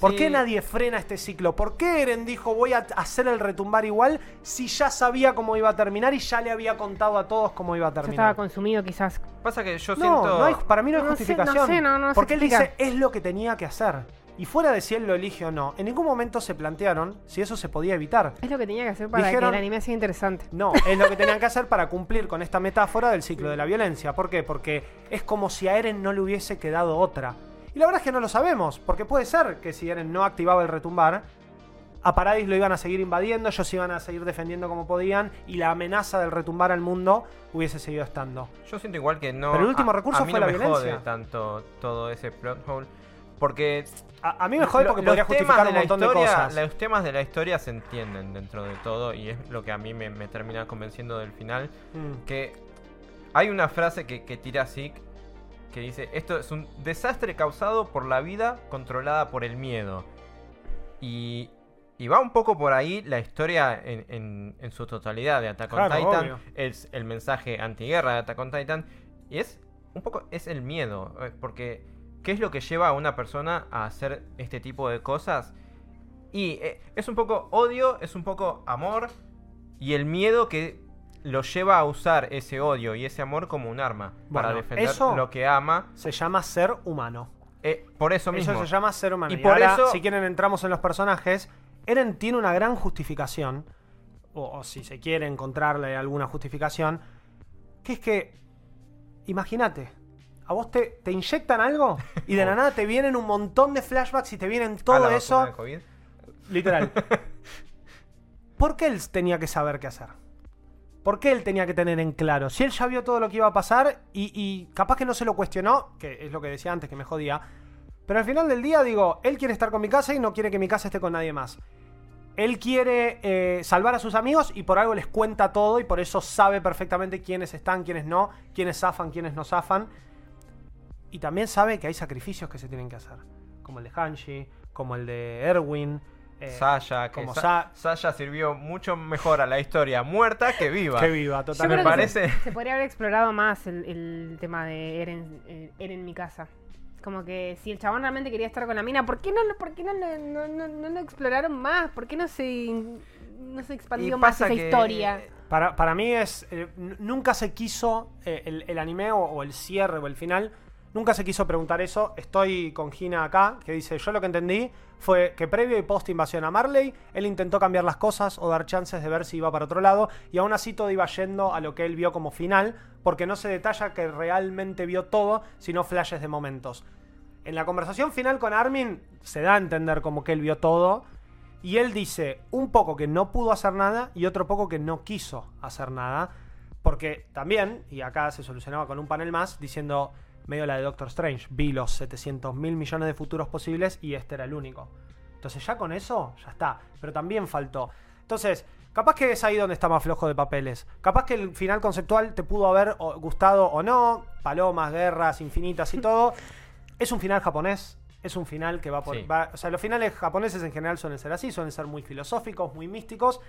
¿Por Sí. qué nadie frena este ciclo? ¿Por qué Eren dijo voy a hacer el retumbar igual si ya sabía cómo iba a terminar y ya le había contado a todos cómo iba a Ya estaba terminar? consumido quizás. Pasa que yo No, siento. no hay- para mí no hay No sé, justificación. no sé, no- no se porque él dice es lo que tenía que hacer. Y fuera de si él lo elige o no, en ningún momento se plantearon si eso se podía evitar. Es lo que tenía que hacer para Dijeron- que el anime sea interesante. No, es lo que tenían que hacer para cumplir con esta metáfora del ciclo de la violencia. ¿Por qué? Porque es como si a Eren no le hubiese quedado otra. Y la verdad es que no lo sabemos, porque puede ser que si Eren no activaba el retumbar, a Paradis lo iban a seguir invadiendo, ellos iban a seguir defendiendo como podían, y la amenaza del retumbar al mundo hubiese seguido estando. Yo siento igual que no. Pero el último a- recurso a mí fue no la me violencia. jode tanto todo ese plot hole. Porque. A, a mí me jode porque los podría temas justificar de un la montón historia- de cosas. Los temas de la historia se entienden dentro de todo y es lo que a mí me, me termina convenciendo del final. Mm. Que hay una frase que, que tira Zeke que dice: Esto es un desastre causado por la vida controlada por el miedo. Y, y va un poco por ahí la historia en, en- en su totalidad de Attack on Claro, Titan. obvio. Es el mensaje antiguerra de Attack on Titan. Y es un poco, es el miedo. eh, Porque, ¿qué es lo que lleva a una persona a hacer este tipo de cosas? Y eh, es un poco odio, es un poco amor. Y el miedo que lo lleva a usar ese odio y ese amor como un arma. para defender eso- lo que ama. Se llama ser humano. Eh, por eso mismo. Eso se llama ser humano. Y Y, por ahora, eso- si quieren, entramos en los personajes. Eren tiene una gran justificación, o, o si se quiere encontrarle alguna justificación, que es que imagínate, a vos te, te inyectan algo y de la nada te vienen un montón de flashbacks y te vienen todo la eso. COVID. Literal. ¿Por qué él tenía que saber qué hacer? ¿Por qué él tenía que tener en claro? Si él ya vio todo lo que iba a pasar y, y capaz que no se lo cuestionó, que es lo que decía antes, que me jodía. Pero al final del día digo, él quiere estar con mi casa y no quiere que mi casa esté con nadie más. Él quiere eh, salvar a sus amigos y por algo les cuenta todo y por eso sabe perfectamente quiénes están, quiénes no, quiénes zafan, quiénes no zafan. Y también sabe que hay sacrificios que se tienen que hacer. Como el de Hanshi, como el de Erwin. eh, Sasha, que como Sa- Sa- Sasha sirvió mucho mejor a la historia muerta que viva. Que viva, Yo totalmente. creo Me que se- parece- Se, podría haber explorado más el, el tema de Eren, eh, Eren en mi casa. Como que si el chabón realmente quería estar con la mina, ¿por qué no, lo- por qué no, no, no- no lo exploraron más? ¿Por qué no se, no se Y expandió más esa que- historia? Para, para mí es. eh, nunca se quiso. eh, el, el anime o, o el cierre o el final. Nunca se quiso preguntar eso. Estoy con Gina acá, que dice: Yo lo que entendí fue que previo y post invasión a Marley, él intentó cambiar las cosas o dar chances de ver si iba para otro lado. Y aún así todo iba yendo a lo que él vio como final. Porque no se detalla que realmente vio todo, sino flashes de momentos. En la conversación final con Armin se da a entender como que él vio todo. Y él dice un poco que no pudo hacer nada y otro poco que no quiso hacer nada. Porque también, y acá se solucionaba con un panel más, diciendo, medio la de Doctor Strange, vi los 700 mil millones de futuros posibles y este era el único. Entonces ya con eso, ya está. Pero también faltó. Entonces, capaz que es ahí donde está más flojo de papeles. Capaz que el final conceptual te pudo haber gustado o no. Palomas, guerras infinitas y todo. Es un final japonés. Es un final que va por. Sí. va- o sea, los finales japoneses en general suelen ser así, suelen ser muy filosóficos, muy místicos.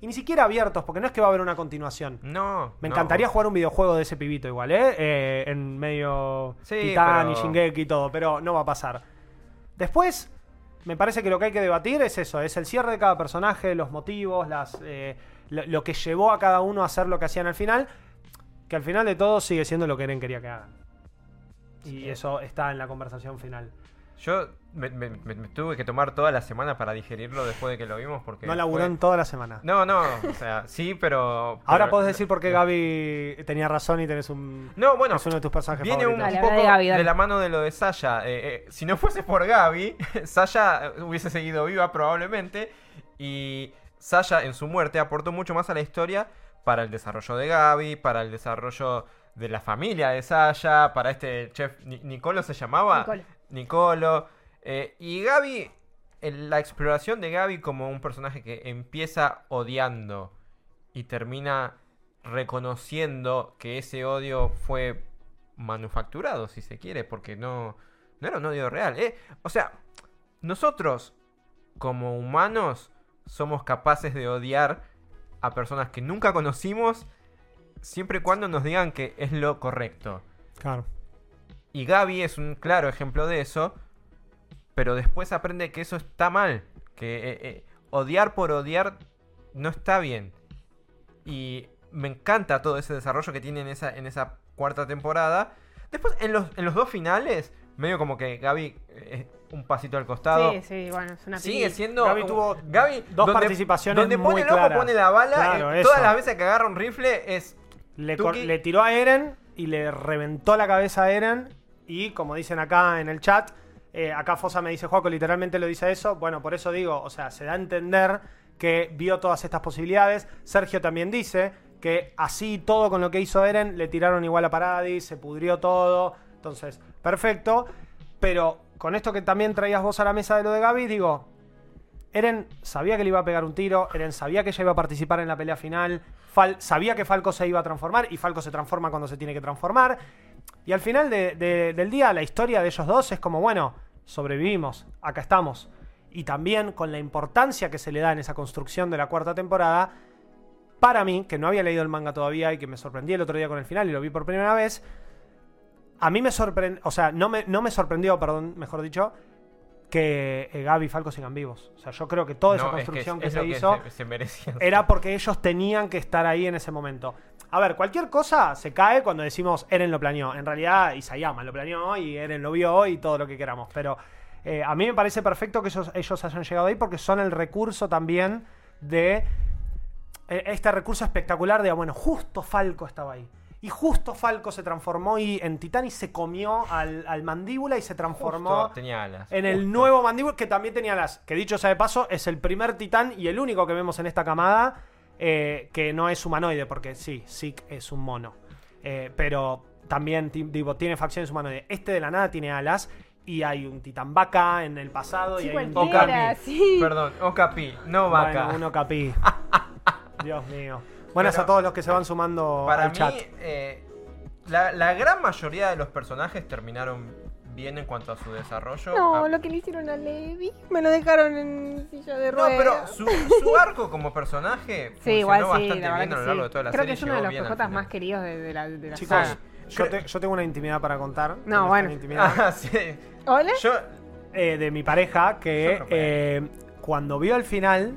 Y ni siquiera abiertos, porque no es que va a haber una continuación. No. Me no. encantaría jugar un videojuego de ese pibito igual, ¿eh? Eh, en medio Sí, Titán y Shingeki y todo, pero no va a pasar. Después, me parece que lo que hay que debatir es eso, es el cierre de cada personaje, los motivos, las, eh, lo, lo que llevó a cada uno a hacer lo que hacían al final, que al final de todo sigue siendo lo que Eren quería que hagan. Y eso está en la conversación final. Yo me, me- me- me tuve que tomar toda la semana para digerirlo después de que lo vimos porque... No laburó fue- en toda la semana. No, no, o sea, sí, pero... Ahora pero- podés decir por qué Gaby tenía razón y tenés un... No, bueno, es uno de tus personajes viene un, favoritos. Poco de Gaby, dale. de la mano de lo de Sasha. Eh, eh, si no fuese por Gaby, Sasha eh, hubiese seguido viva probablemente. Y Sasha en su muerte aportó mucho más a la historia para el desarrollo de Gaby, para el desarrollo de la familia de Sasha, para este chef Ni- Nicolo se llamaba. Nicolo. Nicolo. Eh, y Gaby, el- la exploración de Gaby como un personaje que empieza odiando y termina reconociendo que ese odio fue manufacturado, si se quiere, porque no, no era un odio real. ¿eh? O sea, nosotros como humanos somos capaces de odiar a personas que nunca conocimos siempre y cuando nos digan que es lo correcto. Claro. Y Gaby es un claro ejemplo de eso, pero después aprende que eso está mal, que eh, eh, odiar por odiar no está bien. Y me encanta todo ese desarrollo que tiene en esa, en esa cuarta temporada. Después, en los, en los dos finales, medio como que Gaby eh, un pasito al costado. Sí, sí, bueno, es una Sigue siendo. Gaby tuvo Gaby, dos participaciones Donde muy pone el ojo, claras. pone la bala. Claro, eh, eso. todas las veces que agarra un rifle es. Le tiró a Eren y le reventó la cabeza a Eren. Y como dicen acá en el chat, eh, acá Fosa me dice, Juaco, literalmente lo dice eso. Bueno, por eso digo, o sea, se da a entender que vio todas estas posibilidades. Sergio también dice que así todo con lo que hizo Eren, le tiraron igual a Paradis, se pudrió todo. Entonces, perfecto. Pero con esto que también traías vos a la mesa de lo de Gaby, digo, Eren sabía que le iba a pegar un tiro, Eren sabía que ella iba a participar en la pelea final, sabía que Falco se iba a transformar y Falco se transforma cuando se tiene que transformar. Y al final de- de- del día la historia de ellos dos es como, bueno, sobrevivimos, acá estamos. Y también con la importancia que se le da en esa construcción de la cuarta temporada, para mí, que no había leído el manga todavía y que me sorprendí el otro día con el final y lo vi por primera vez, a mí me sorprendió, o sea, no me, no me sorprendió, perdón, mejor dicho, que eh, Gaby y Falco sigan vivos. O sea, yo creo que toda esa No, es construcción que, es se hizo se, se merecía. era porque ellos tenían que estar ahí en ese momento. A ver, cualquier cosa se cae cuando decimos Eren lo planeó. En realidad, Isayama lo planeó y Eren lo vio y todo lo que queramos. Pero eh, a mí me parece perfecto que ellos, ellos hayan llegado ahí porque son el recurso también de eh, este recurso espectacular de, ah, bueno, justo Falco estaba ahí. Y justo Falco se transformó y en Titán y se comió al, al mandíbula y se transformó Justo tenía alas. en el nuevo mandíbula que también tenía las. Que dicho sea de paso, es el primer Titán y el único que vemos en esta camada eh, que no es humanoide, porque sí, Zeke es un mono. Eh, pero también ti- digo, tiene facciones humanoides. Este de la nada tiene alas y hay un Titán vaca en el pasado Sí, y hay un. Okapi. sí. Perdón, Okapi, no vaca. Bueno, capí. Dios mío. Buenas a todos los que se van sumando Para al mí, chat. eh, la, la gran mayoría de los personajes terminaron bien en cuanto a su desarrollo. No, Ah, lo que le hicieron a Levi. Me lo dejaron en silla de No, ruedas. pero su, su arco como personaje Sí, funcionó igual sí, bastante la bien a lo largo de toda la Creo serie. que es uno de los final. más queridos de, de la, de la Chicos, saga. yo, te- yo tengo una intimidad para contar. No, bueno. intimidad. Ah, sí. ¿Hola? Yo, eh, de mi pareja que no eh, cuando vio el final,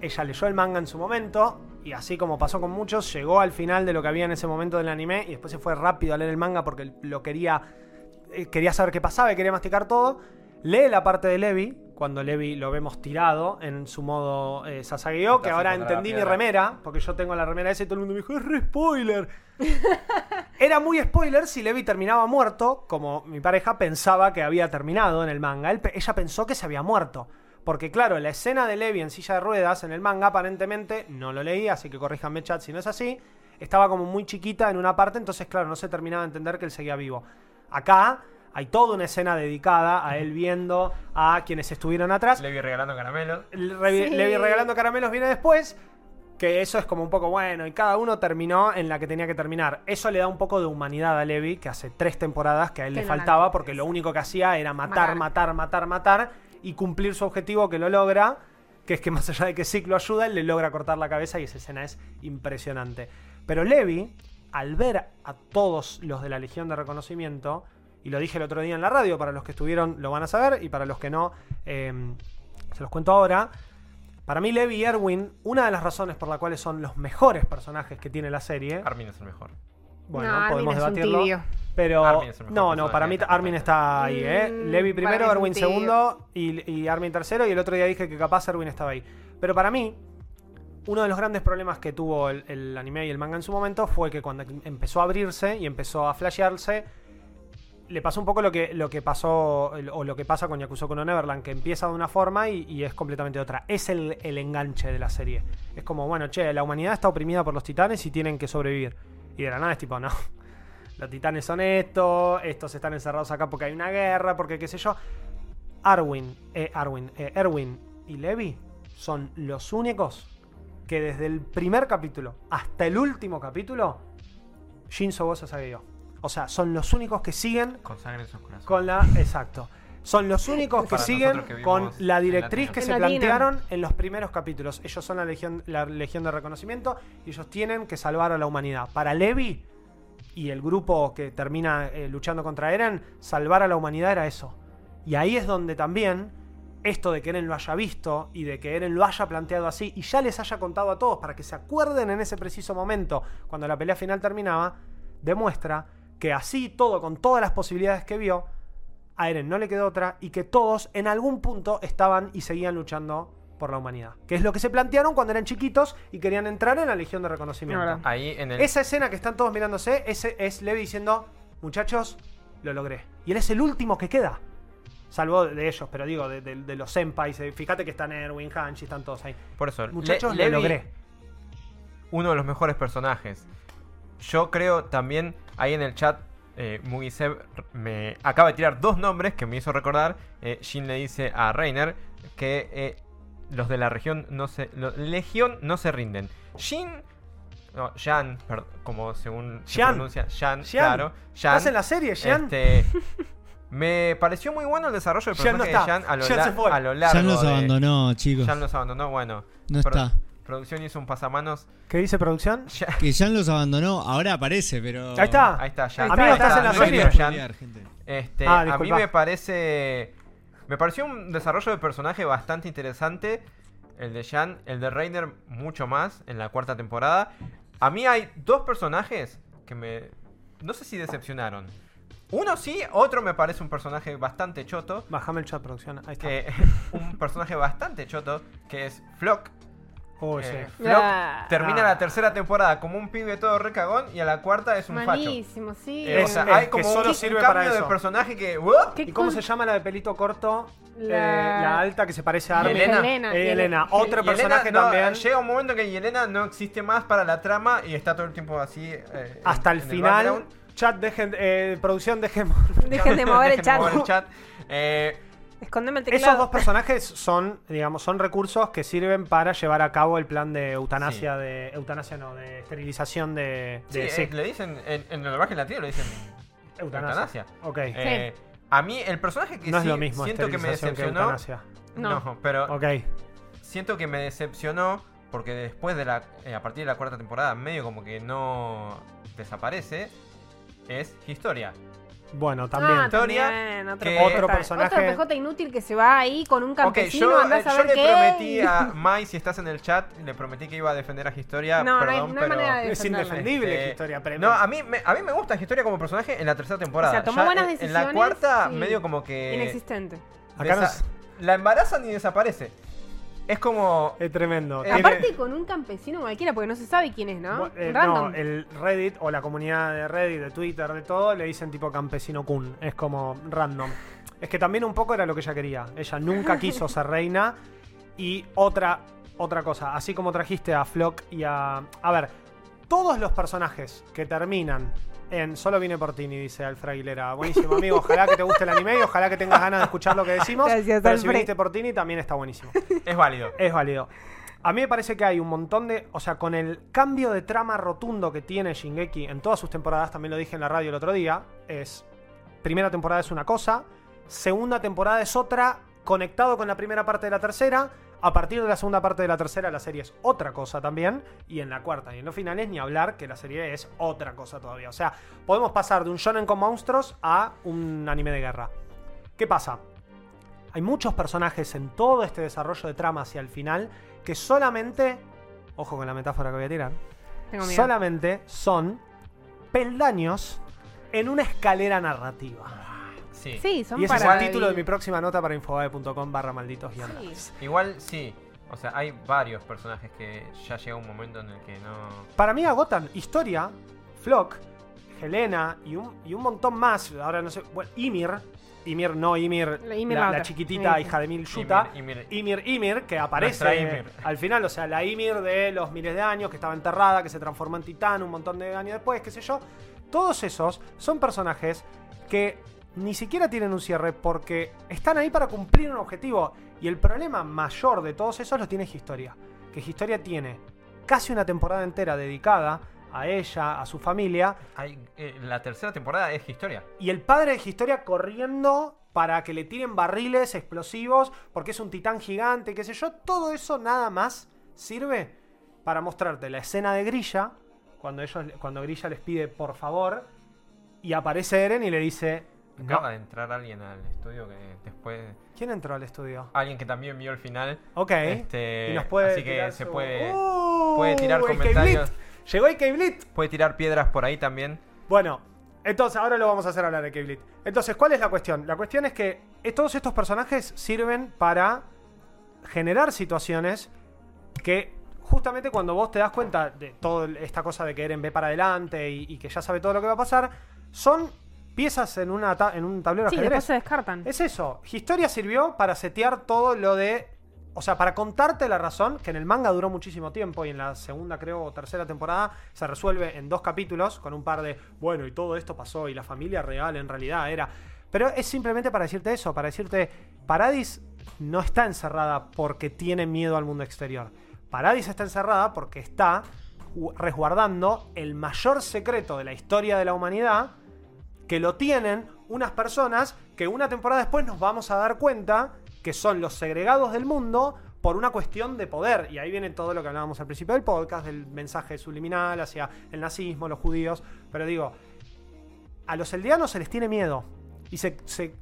ella leyó el manga en su momento y así como pasó con muchos, llegó al final de lo que había en ese momento del anime y después se fue rápido a leer el manga porque lo quería, eh, quería saber qué pasaba y quería masticar todo. Lee la parte de Levi, cuando Levi lo vemos tirado en su modo eh, Sasageo, que ahora entendí mi remera, porque yo tengo la remera esa y todo el mundo me dijo, es re spoiler. Era muy spoiler si Levi terminaba muerto, como mi pareja pensaba que había terminado en el manga. Él ella pensó que se había muerto. Porque claro, la escena de Levi en silla de ruedas en el manga aparentemente, no lo leí, así que corríjanme chat si no es así, estaba como muy chiquita en una parte, entonces claro, no se terminaba de entender que él seguía vivo. Acá hay toda una escena dedicada a él viendo a quienes estuvieron atrás. le vi regalando caramelos. Sí. Levi regalando caramelos viene después. Que eso es como un poco bueno. Y cada uno terminó en la que tenía que terminar. Eso le da un poco de humanidad a Levi, que hace tres temporadas que a él Que le no faltaba, porque lo único que hacía era matar, Matar. matar, matar, matar. Y cumplir su objetivo que lo logra. Que es que más allá de que Zeke lo ayuda, él le logra cortar la cabeza y esa escena es impresionante. Pero Levi, al ver a todos los de la Legión de Reconocimiento, y lo dije el otro día en la radio, para los que estuvieron lo van a saber, y para los que no, eh, se los cuento ahora. Para mí, Levi y Erwin, una de las razones por las cuales son los mejores personajes que tiene la serie, Armin es el mejor. bueno, No, Armin podemos es un debatirlo. tibio. Pero Armin es el mejor no, no, personaje para de mí esta Armin está ahí, ¿eh? Mm, Levi para primero, mí es un Erwin segundo y, y Armin tercero. Y el otro día dije que capaz Erwin estaba ahí. Pero para mí, uno de los grandes problemas que tuvo el, el anime y el manga en su momento fue que cuando empezó a abrirse y empezó a flashearse, le pasó un poco lo que, lo que pasó o lo que pasa con Yakusoku no Neverland, que empieza de una forma y, y es completamente otra. Es el, el enganche de la serie. Es como, bueno, che, la humanidad está oprimida por los titanes y tienen que sobrevivir. Y de la nada es tipo, no. Los titanes son estos, estos están encerrados acá porque hay una guerra, porque qué sé yo. Arwin, eh, Arwin, eh, Erwin y Levi son los únicos que desde el primer capítulo hasta el último capítulo, Shinzo Bosa Sageyo. O sea, son los únicos que siguen Con sangre en sus corazones. con la. Exacto. Son los únicos que siguen que con la directriz que se plantearon en los primeros capítulos. Ellos son la legión, la legión de reconocimiento y ellos tienen que salvar a la humanidad. Para Levi y el grupo que termina eh, luchando contra Eren, salvar a la humanidad era eso. Y ahí es donde también esto de que Eren lo haya visto y de que Eren lo haya planteado así y ya les haya contado a todos para que se acuerden en ese preciso momento, cuando la pelea final terminaba, demuestra que así todo, con todas las posibilidades que vio, a Eren no le quedó otra y que todos en algún punto estaban y seguían luchando por la humanidad. Que es lo que se plantearon cuando eran chiquitos y querían entrar en la Legión de Reconocimiento. Ahí en el. Esa escena que están todos mirándose, ese es Levi diciendo, muchachos, lo logré. Y él es el último que queda. Salvo de ellos, pero digo, de, de- de los senpais. eh, Fíjate que están Erwin, Hanshi, están todos ahí. Por eso, Muchachos, Le- lo Levi, logré. uno de los mejores personajes. Yo creo también, ahí en el chat, eh, Mugiseb me acaba de tirar dos nombres que me hizo recordar. Eh, Jin le dice a Reiner que eh, los de la región no se. lo- Legión no se rinden. Jin. No, Jan, perdón, como según se Jan. pronuncia. Jan, Jan. claro. Jan. ¿Estás en la serie, Jean? Este, me pareció muy bueno el desarrollo del Jan no personaje de. Jan a lo, Jan la- se fue. a lo largo. Ya los de- abandonó, chicos. Jan los abandonó, bueno. No está. Producción hizo un pasamanos. ¿Qué dice producción? Que Jan los abandonó, ahora aparece, pero. Ahí está. Ahí está, Jan. Amigo, ¿estás está, en la serie? Jan. Este, Ah, a mí me parece. Me pareció un desarrollo de personaje bastante interesante. El de Jan, el de Reiner, mucho más en la cuarta temporada. A mí hay dos personajes que me. No sé si decepcionaron. Uno sí, otro me parece un personaje bastante choto. Bájame el chat, producción. Ahí está. Que, un personaje bastante choto, que es Flock. Oh, Eh, sí. Flock Ah. termina Ah. la tercera temporada como un pibe todo recagón y a la cuarta es un facho. Malísimo, sí. Eh, o Es- sea, es hay que como solo un, sirve un para cambio de eso. personaje que... ¿what? ¿Qué ¿Y cómo con- se llama la de pelito corto? La- Eh, la alta que se parece a Armin. Yelena. Yelena. Eh, Yelena. Otro personaje no, también. Llega un momento que Yelena no existe más para la trama y está todo el tiempo así. eh, Hasta en- el en final. background. chat, dejen. eh, producción, dejen. Dejen de mover el Dejen de chat. mover el chat. Eh, Escondeme el Esos teclado. dos personajes son, digamos, son recursos que sirven para llevar a cabo el plan de eutanasia, de eutanasia no, de esterilización de, sí, eh, le dicen, en, en el doblaje latino le dicen eutanasia. eutanasia. Ok. Eh, A mí el personaje que no es lo mismo siento que me que decepcionó. eutanasia. no. No. pero Ok. siento que me decepcionó porque después de la eh, a partir de la cuarta temporada medio como que no desaparece es historia. Bueno, también. Ah, Historia también, otro, que-. Otro personaje- Otro PJ inútil que se va ahí con un Ok, campesino, yo, andás eh, a yo ver le qué. prometí a Mai, si estás en el chat, le prometí que iba a defender a Historia. No, no hay- perdón, no hay pero... manera de- es indefendible Eh, historia, pero No, a mí, me, a mí me gusta Historia como personaje en la tercera temporada. O sea, tomó Ya buenas en- En decisiones, la cuarta, sí. medio como que. Inexistente. acá nos- La embarazan y desaparece. Es como. es tremendo. Eh, Tiene- Aparte con un campesino cualquiera, porque no se sabe quién es, ¿no? Eh, Random. no, el Reddit o la comunidad de Reddit, de Twitter, de todo, le dicen tipo campesino Kun. Es como random. Es que también un poco era lo que ella quería. Ella nunca quiso ser reina. Y otra, otra cosa, así como trajiste a Flock y a. A ver, todos los personajes que terminan en Solo vine por ti, dice Alfred Aguilera. Buenísimo, amigo. Ojalá que te guste el anime y ojalá que tengas ganas de escuchar lo que decimos. Gracias, pero si viniste por Tini también está buenísimo. Es válido. Es válido. A mí me parece que hay un montón de. O sea, con el cambio de trama rotundo que tiene Shingeki en todas sus temporadas, también lo dije en la radio el otro día. Es. Primera temporada es una cosa, segunda temporada es otra, conectado con la primera parte de la tercera. A partir de la segunda parte de la tercera, la serie es otra cosa también. Y en la cuarta y en los finales, ni hablar que la serie es otra cosa todavía. O sea, podemos pasar de un shonen con monstruos a un anime de guerra. ¿Qué pasa? Hay muchos personajes en todo este desarrollo de trama hacia el final que solamente, ojo con la metáfora que voy a tirar, Tengo miedo. solamente son peldaños en una escalera narrativa. Sí. Sí, son Y ese es el título de mi próxima nota para infobae.com barra malditos guiones. Igual sí. O sea, hay varios personajes que ya llega un momento en el que no. Para mí agotan historia, Flock, Helena y un, y un montón más. Ahora no sé, bueno, Ymir. Ymir, no Ymir, La Ymir la, la la otra. chiquitita Sí. hija de Mil Yuta. Ymir, Ymir. Ymir, Ymir, que aparece al final, o sea, la Ymir de los miles de años, que estaba enterrada, que se transformó en titán un montón de años después, qué sé yo. Todos esos son personajes que ni siquiera tienen un cierre porque están ahí para cumplir un objetivo. Y el problema mayor de todos esos lo tiene Historia. Que Historia tiene casi una temporada entera dedicada a ella, a su familia, Hay, eh, la tercera temporada es historia. y el padre de Historia corriendo para que le tiren barriles explosivos porque es un titán gigante, qué sé yo. Todo eso nada más sirve para mostrarte la escena de Grilla, cuando, ellos, cuando Grilla les pide por favor, y aparece Eren y le dice... "No". Acaba de entrar alguien al estudio que después. ¿Quién entró al estudio? Alguien que también vio el final. Ok. Este, y nos puede así que se puede, ¡Uh! puede tirar comentarios. Llegó el K-Blit. puede tirar piedras por ahí también. Bueno, entonces ahora lo vamos a hacer hablar de Keyblade. Entonces, ¿cuál es la cuestión? La cuestión es que eh, todos estos personajes sirven para generar situaciones que justamente cuando vos te das cuenta de toda esta cosa de que Eren ve para adelante y, y que ya sabe todo lo que va a pasar, son piezas en, una ta- en un tablero Sí, ajedrez. después se descartan. Es eso. Historia sirvió para setear todo lo de. O sea, para contarte la razón, que en el manga duró muchísimo tiempo y en la segunda, creo, o tercera temporada se resuelve en dos capítulos con un par de. Bueno, y todo esto pasó y la familia real en realidad era. Pero es simplemente para decirte eso, para decirte. Paradis no está encerrada porque tiene miedo al mundo exterior. Paradis está encerrada porque está resguardando el mayor secreto de la historia de la humanidad que lo tienen unas personas que una temporada después nos vamos a dar cuenta que son los segregados del mundo por una cuestión de poder. Y ahí viene todo lo que hablábamos al principio del podcast, del mensaje subliminal hacia el nazismo, los judíos. Pero digo, a los eldianos se les tiene miedo. Y se, se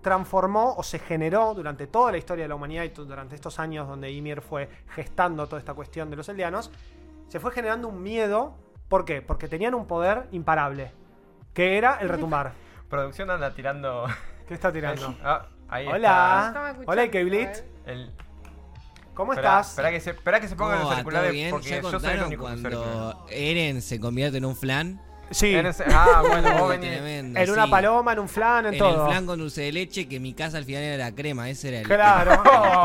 transformó o se generó durante toda la historia de la humanidad y durante estos años donde Ymir fue gestando toda esta cuestión de los eldianos, se fue generando un miedo. ¿Por qué? Porque tenían un poder imparable. Que era el retumbar. Producción anda tirando. ¿Qué está tirando? Ah, ahí Hola. Hola, está. El... ¿Cómo Esperá, estás? Espera que se, esperá que se pongan ¿Cómo los auriculares porque ¿Ya yo soy el único cuando Eren se convierte en un flan? Sí, En ese- Ah, bueno, vos Uy, venís. tremendo, en una sí. paloma, en un flan, en, En todo. el flan con dulce de leche, que en mi casa al final era la crema. Ese era el, Claro. el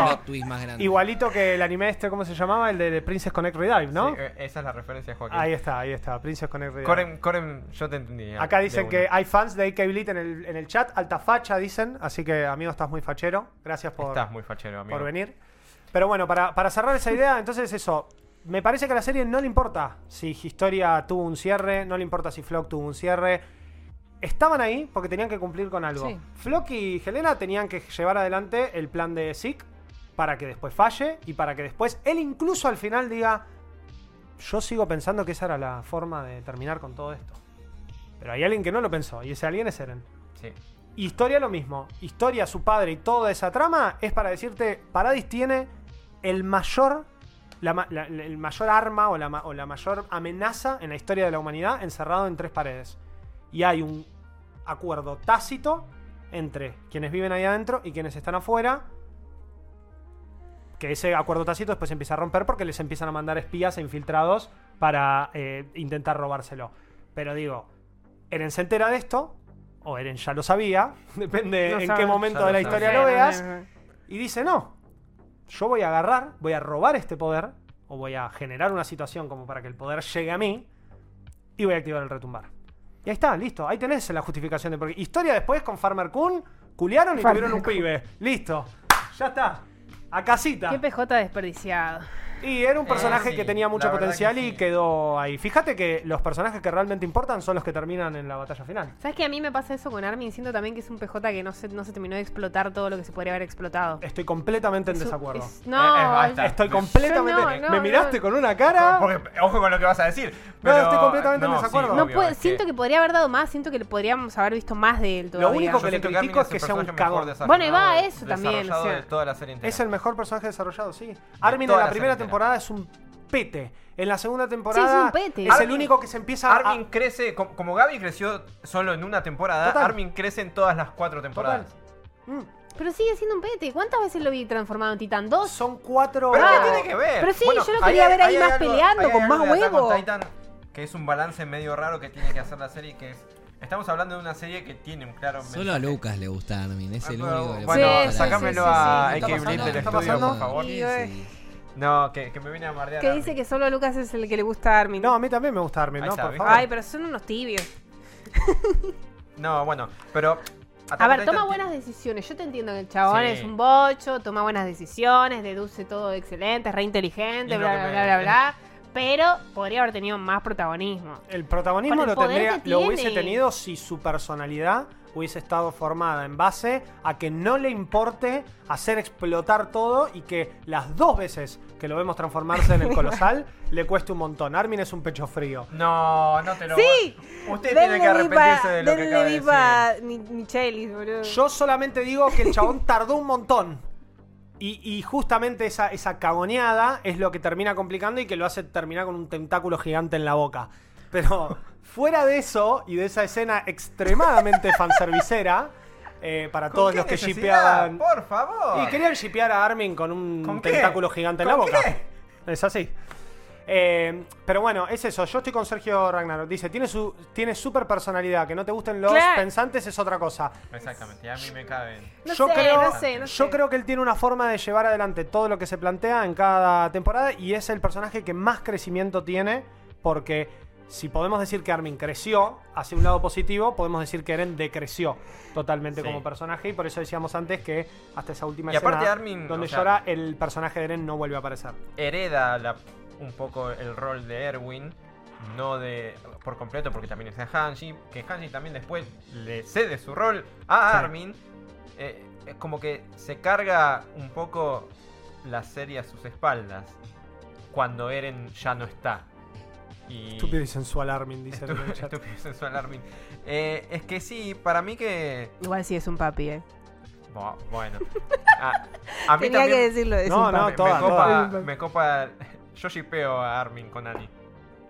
plot twist más grande. Igualito que el anime este, ¿cómo se llamaba? El de Princess Connect Redive, ¿no? Sí, eh, esa es la referencia, Joaquín. ahí está, ahí está, Princess Connect Redive. Coren, yo te entendí. Acá de dicen una. que hay fans de AK Blit en el, en el chat, alta facha dicen, así que amigo estás muy fachero, gracias por, Estás muy fachero, amigo. por venir. Pero bueno, para, para cerrar esa idea, entonces eso, me parece que a la serie no le importa si Historia tuvo un cierre, no le importa si Flock tuvo un cierre. Estaban ahí porque tenían que cumplir con algo. Sí. Flock y Helena tenían que llevar adelante el plan de Zeke para que después falle y para que después él incluso al final diga, yo sigo pensando que esa era la forma de terminar con todo esto. Pero hay alguien que no lo pensó y ese alguien es Eren. Sí. Historia lo mismo. Historia, su padre y toda esa trama es para decirte, Paradis tiene el mayor, la ma- la- el mayor arma o la, ma- o la mayor amenaza en la historia de la humanidad encerrado en tres paredes. Y hay un acuerdo tácito entre quienes viven ahí adentro y quienes están afuera. Que ese acuerdo tácito después se empieza a romper porque les empiezan a mandar espías e infiltrados para eh, intentar robárselo. Pero digo, Eren se entera de esto, o Eren ya lo sabía, depende No en sabe. qué momento de la historia lo veas, y dice, no, yo voy a agarrar, voy a robar este poder, o voy a generar una situación como para que el poder llegue a mí, y voy a activar el retumbar. Y ahí está, listo, ahí tenés la justificación de por qué. Historia después con Farmer Kun, culiaron y Farmer tuvieron un Kun. pibe. Listo, ya está. A casita. Qué PJ desperdiciado. Y era un personaje sí, que tenía mucho potencial que y quedó ahí. Fíjate que los personajes que realmente importan son los que terminan en la batalla final. ¿Sabes que a mí me pasa eso con Armin? Siento también que es un PJ que no se, no se terminó de explotar todo lo que se podría haber explotado. Estoy completamente en Es desacuerdo. es- no, Eh, eh. Estoy completamente. no, no, me no. miraste con una cara. Porque, ojo con lo que vas a decir. No, pero- estoy completamente en no, desacuerdo. sí, no obvio, puedo- es siento que... podría haber dado más, siento que le podríamos haber visto más de él todavía. único yo que le critico es que sea un cagón. Bueno, y va a eso también, desarrollado o sea. de toda la serie entera. Es el mejor personaje desarrollado, sí. Armin en toda la primera serie temporada es un pete. En la segunda temporada pete. es el Armin- único que se empieza a. Armin crece, com- como Gaby creció solo en una temporada, Total. Armin crece en todas las cuatro temporadas. Mm, Pero sigue siendo un pete. ¿Cuántas veces lo vi transformado en Titán? ¿Dos? Son cuatro. ¿Pero Ah. qué tiene que ver? Pero sí, Bueno, yo lo quería ver ahí hay más algo- peleando, hay con más huevo. Titan, que es un balance medio raro que tiene que hacer la serie, que es... Estamos hablando de una serie que tiene un claro Solo a mensaje. Lucas le gusta Armin, es el Ah, único que le Bueno, Sí, sí, sacámelo sí, sí, a sí. AK ¿Qué está Blitz del ¿Qué está estudio, por favor. Y, eh, No, que, que me viene a bardear. Que dice que solo a Lucas es el que le gusta a Armin. No, a mí también me gusta Armin, Ahí ¿no? está, Por ¿viste? favor. Ay, pero son unos tibios. No, bueno, pero... A ver, toma buenas decisiones. Yo te entiendo que el chabón Sí. es un bocho, toma buenas decisiones, deduce todo excelente, es re inteligente, lo bla, que bla, me- bla, bla, bla. Pero podría haber tenido más protagonismo. El protagonismo Con el lo, poder tendría, que lo tiene. hubiese tenido si su personalidad hubiese estado formada en base a que no le importe hacer explotar todo y que las dos veces que lo vemos transformarse en el colosal le cueste un montón. Armin es un pecho frío. No, no te lo Sí, Usted tiene que arrepentirse de lo que acaba de decir. boludo. Yo solamente digo que el chabón tardó un montón. Y, y justamente esa, esa cagoneada es lo que termina complicando y que lo hace terminar con un tentáculo gigante en la boca. Pero fuera de eso y de esa escena extremadamente fanservicera, eh, para ¿Con todos qué los que necesidad? shippeaban. Por favor. Y querían shippear a Armin con un ¿Con qué? tentáculo gigante en la ¿Con boca. qué? Es así. Eh, pero bueno, es eso. Yo estoy con Sergio Ragnarok. Dice, tiene su tiene super personalidad. Que no te gusten los Claro. pensantes es otra cosa. Exactamente, y a mí me caben. No yo sé, creo, no sé, no yo sé. creo que él tiene una forma de llevar adelante todo lo que se plantea en cada temporada y es el personaje que más crecimiento tiene porque si podemos decir que Armin creció hacia un lado positivo, podemos decir que Eren decreció totalmente Sí. como personaje y por eso decíamos antes que hasta esa última Y escena aparte Armin, donde sea- llora el personaje de Eren no vuelve a aparecer. hereda la- un poco el rol de Erwin, no de por completo, porque también es de Hanji, que Hanji también después le cede su rol a Sí. Armin. Eh, es como que se carga un poco la serie a sus espaldas cuando Eren ya no está. Y... Estúpido y sensual Armin, dice en el Estúpido, chat. estúpido y sensual Armin. Eh, es que sí, para mí que... Igual sí es un papi, eh. Bo- Bueno. A, a mí Tenía también que decirlo, es No, un no, papi. me, toda, copa, toda. me copa... Yo shipeo a Armin con Annie.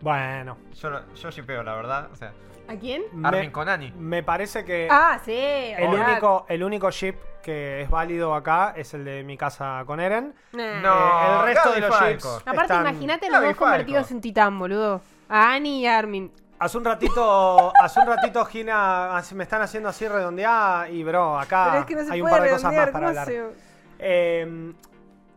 Bueno, Yo, lo- yo shipeo, la verdad. O sea, ¿A quién? Armin me, con Annie. me parece que Ah, sí. el único, el único ship que es válido acá es el de mi casa con Eren. Nah. No. Eh, el resto Gaby de los Falco. ships Aparte, están- imagínate los Gaby dos convertidos en titán, boludo. A Annie y a Armin. Hace un ratito, hace un ratito, Gina, así- me están haciendo así redondeada y bro, acá hay un par de cosas más para hablar. Eh,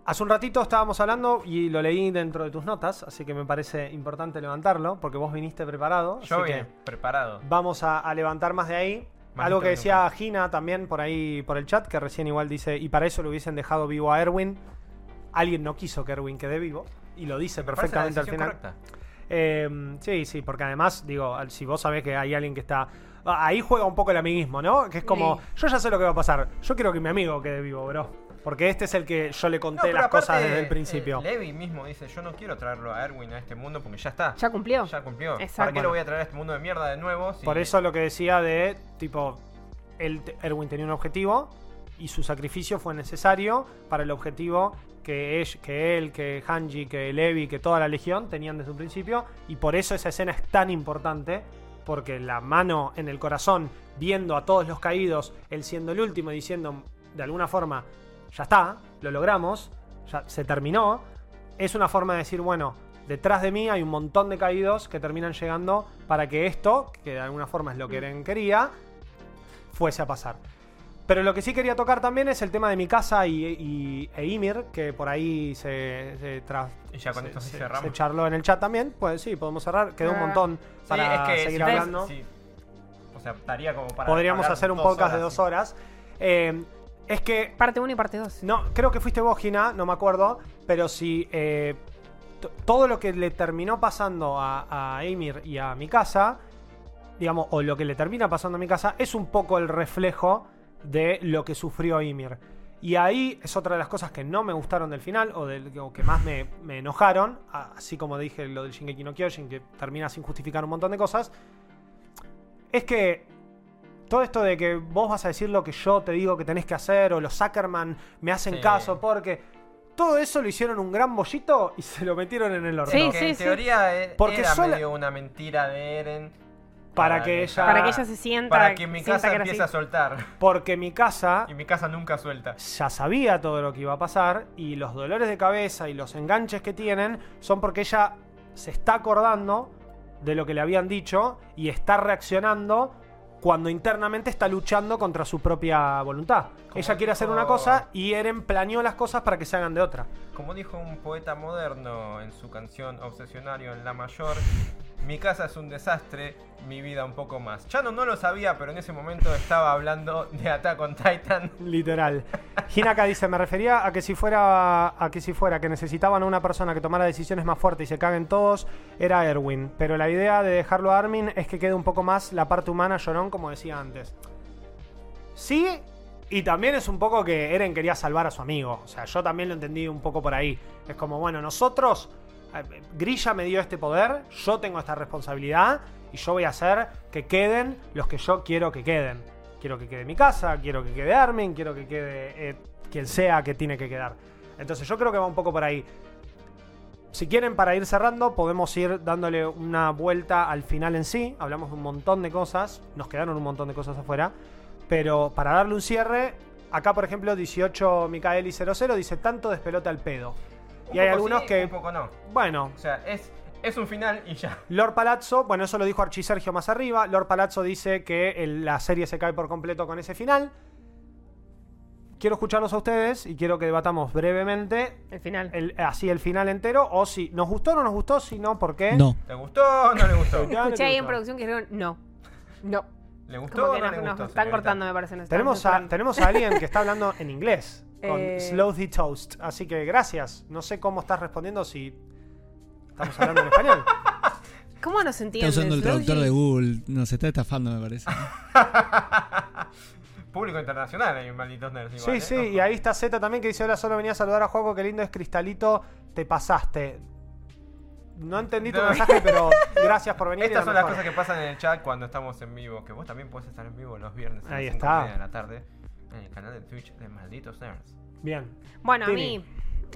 hace un ratito estábamos hablando y lo leí dentro de tus notas, así que me parece importante levantarlo porque vos viniste preparado. Yo así bien, que preparado. vamos a, a levantar más de ahí. Algo que decía Gina también por ahí por el chat, que recién igual dice, y para eso lo hubiesen dejado vivo a Erwin. Alguien no quiso que Erwin quede vivo. Y lo dice Me perfectamente al final. correcta. Eh, sí, sí, porque además, digo, si vos sabés que hay alguien que está. ah, Ahí juega un poco el amiguismo, ¿no? Que es como, Sí. yo ya sé lo que va a pasar. Yo quiero que mi amigo quede vivo, bro. Porque este es el que yo le conté las aparte, cosas desde el eh, principio. Levi mismo dice, yo no quiero traerlo a Erwin a este mundo porque ya está. ¿Ya cumplió? Ya cumplió. Exacto. ¿Para qué lo voy a traer a este mundo de mierda de nuevo? si- Por eso lo que decía de, tipo, Erwin tenía un objetivo y su sacrificio fue necesario para el objetivo que, es, que él, que Hanji, que Levi, que toda la legión tenían desde un principio. Y por eso esa escena es tan importante, porque la mano en el corazón, viendo a todos los caídos, él siendo el último, y diciendo de alguna forma, ya está, lo logramos, ya se terminó, es una forma de decir, bueno, detrás de mí hay un montón de caídos que terminan llegando para que esto, que de alguna forma es lo que Eren quería, fuese a pasar. Pero lo que sí quería tocar también es el tema de mi casa y, y- e Ymir, que por ahí se, se, tra- Y ya con se- esto sí se- cerramos. se charló en el chat también. Pues sí, podemos cerrar. Quedó un Ah. montón Sí, para es que seguir si hablando. ves- sí. O sea, estaría como para. Podríamos hacer un dos podcast de horas, dos sí. horas. Eh, es que Parte 1 y parte 2. no, creo que fuiste vos, Gina, no me acuerdo. Pero si eh, todo lo que le terminó pasando a, a Ymir y a mi casa, digamos, o lo que le termina pasando a mi casa, es un poco el reflejo de lo que sufrió Ymir. Y ahí es otra de las cosas que no me gustaron del final, o, del, o que más me, me enojaron, así como dije lo del Shingeki no Kyojin, que termina sin justificar un montón de cosas, es que todo esto de que vos vas a decir lo que yo te digo que tenés que hacer, o los Zuckerman me hacen Sí. caso, porque todo eso lo hicieron un gran bollito y se lo metieron en el horno. Sí, Porque sí, en sí. teoría e- Porque era sola- medio una mentira de Eren. Para que ella- Para que ella se sienta. Para que mi casa que era empiece a soltar. Porque mi casa Y mi casa nunca suelta. ya sabía todo lo que iba a pasar y los dolores de cabeza y los enganches que tienen son porque ella se está acordando de lo que le habían dicho y está reaccionando cuando internamente está luchando contra su propia voluntad. Como Ella quiere hacer una cosa y Eren planeó las cosas para que se hagan de otra. Como dijo un poeta moderno en su canción Obsesionario en La Mayor, mi casa es un desastre, mi vida un poco más. Chano no lo sabía, pero en ese momento estaba hablando de Attack on Titan. Literal. Hinaka dice, me refería a que si fuera a que si fuera que necesitaban a una persona que tomara decisiones más fuertes y se caguen todos, era Erwin. Pero la idea de dejarlo a Armin es que quede un poco más la parte humana llorón, como decía antes. Sí, y también es un poco que Eren quería salvar a su amigo. O sea, yo también lo entendí un poco por ahí. Es como, bueno, nosotros, Grilla me dio este poder, yo tengo esta responsabilidad y yo voy a hacer que queden los que yo quiero que queden. Quiero que quede mi casa, quiero que quede Armin, quiero que quede eh, quien sea que tiene que quedar. Entonces yo creo que va un poco por ahí. Si quieren, para ir cerrando, podemos ir dándole una vuelta al final en sí. Hablamos de un montón de cosas, nos quedaron un montón de cosas afuera. Pero para darle un cierre, acá por ejemplo 18 Micaeli 00 dice tanto despelota al pedo. Un Y hay algunos sí, que, Un poco no. bueno, O sea, es, es un final y ya. Lord Palazzo, bueno, eso lo dijo Archie Sergio más arriba. Lord Palazzo dice que el- la serie se cae por completo con ese final. Quiero escucharlos a ustedes y quiero que debatamos brevemente El final. el- así el final entero. O si nos gustó o no nos gustó, si no, ¿por qué? No. ¿Le gustó o no le gustó? Escuché no ahí en producción que dijeron no. No. ¿Le gustó o no nos, le nos gustó? están señorita? cortando, me parece. nos están Tenemos a, tenemos a alguien que está hablando en inglés. Con Eh. Slow the Toast. Así que gracias. No sé cómo estás respondiendo si estamos hablando en español. ¿Cómo nos entienden? Está usando el Slowly? traductor de Google. Nos está estafando, me parece. Público internacional hay un malditos nerds igual, Sí, ¿eh? sí, y ahí está Z también que dice: Hola, solo venía a saludar a Juego, qué lindo es Cristalito, te pasaste. No entendí tu No. mensaje, pero gracias por venir. Estas son las cosas que pasan en el chat cuando estamos en vivo. Que vos también podés estar en vivo los viernes a las Ahí cinco está. y media de la tarde en el canal de Twitch de Malditos Nerds. Bien. Bueno, a mí.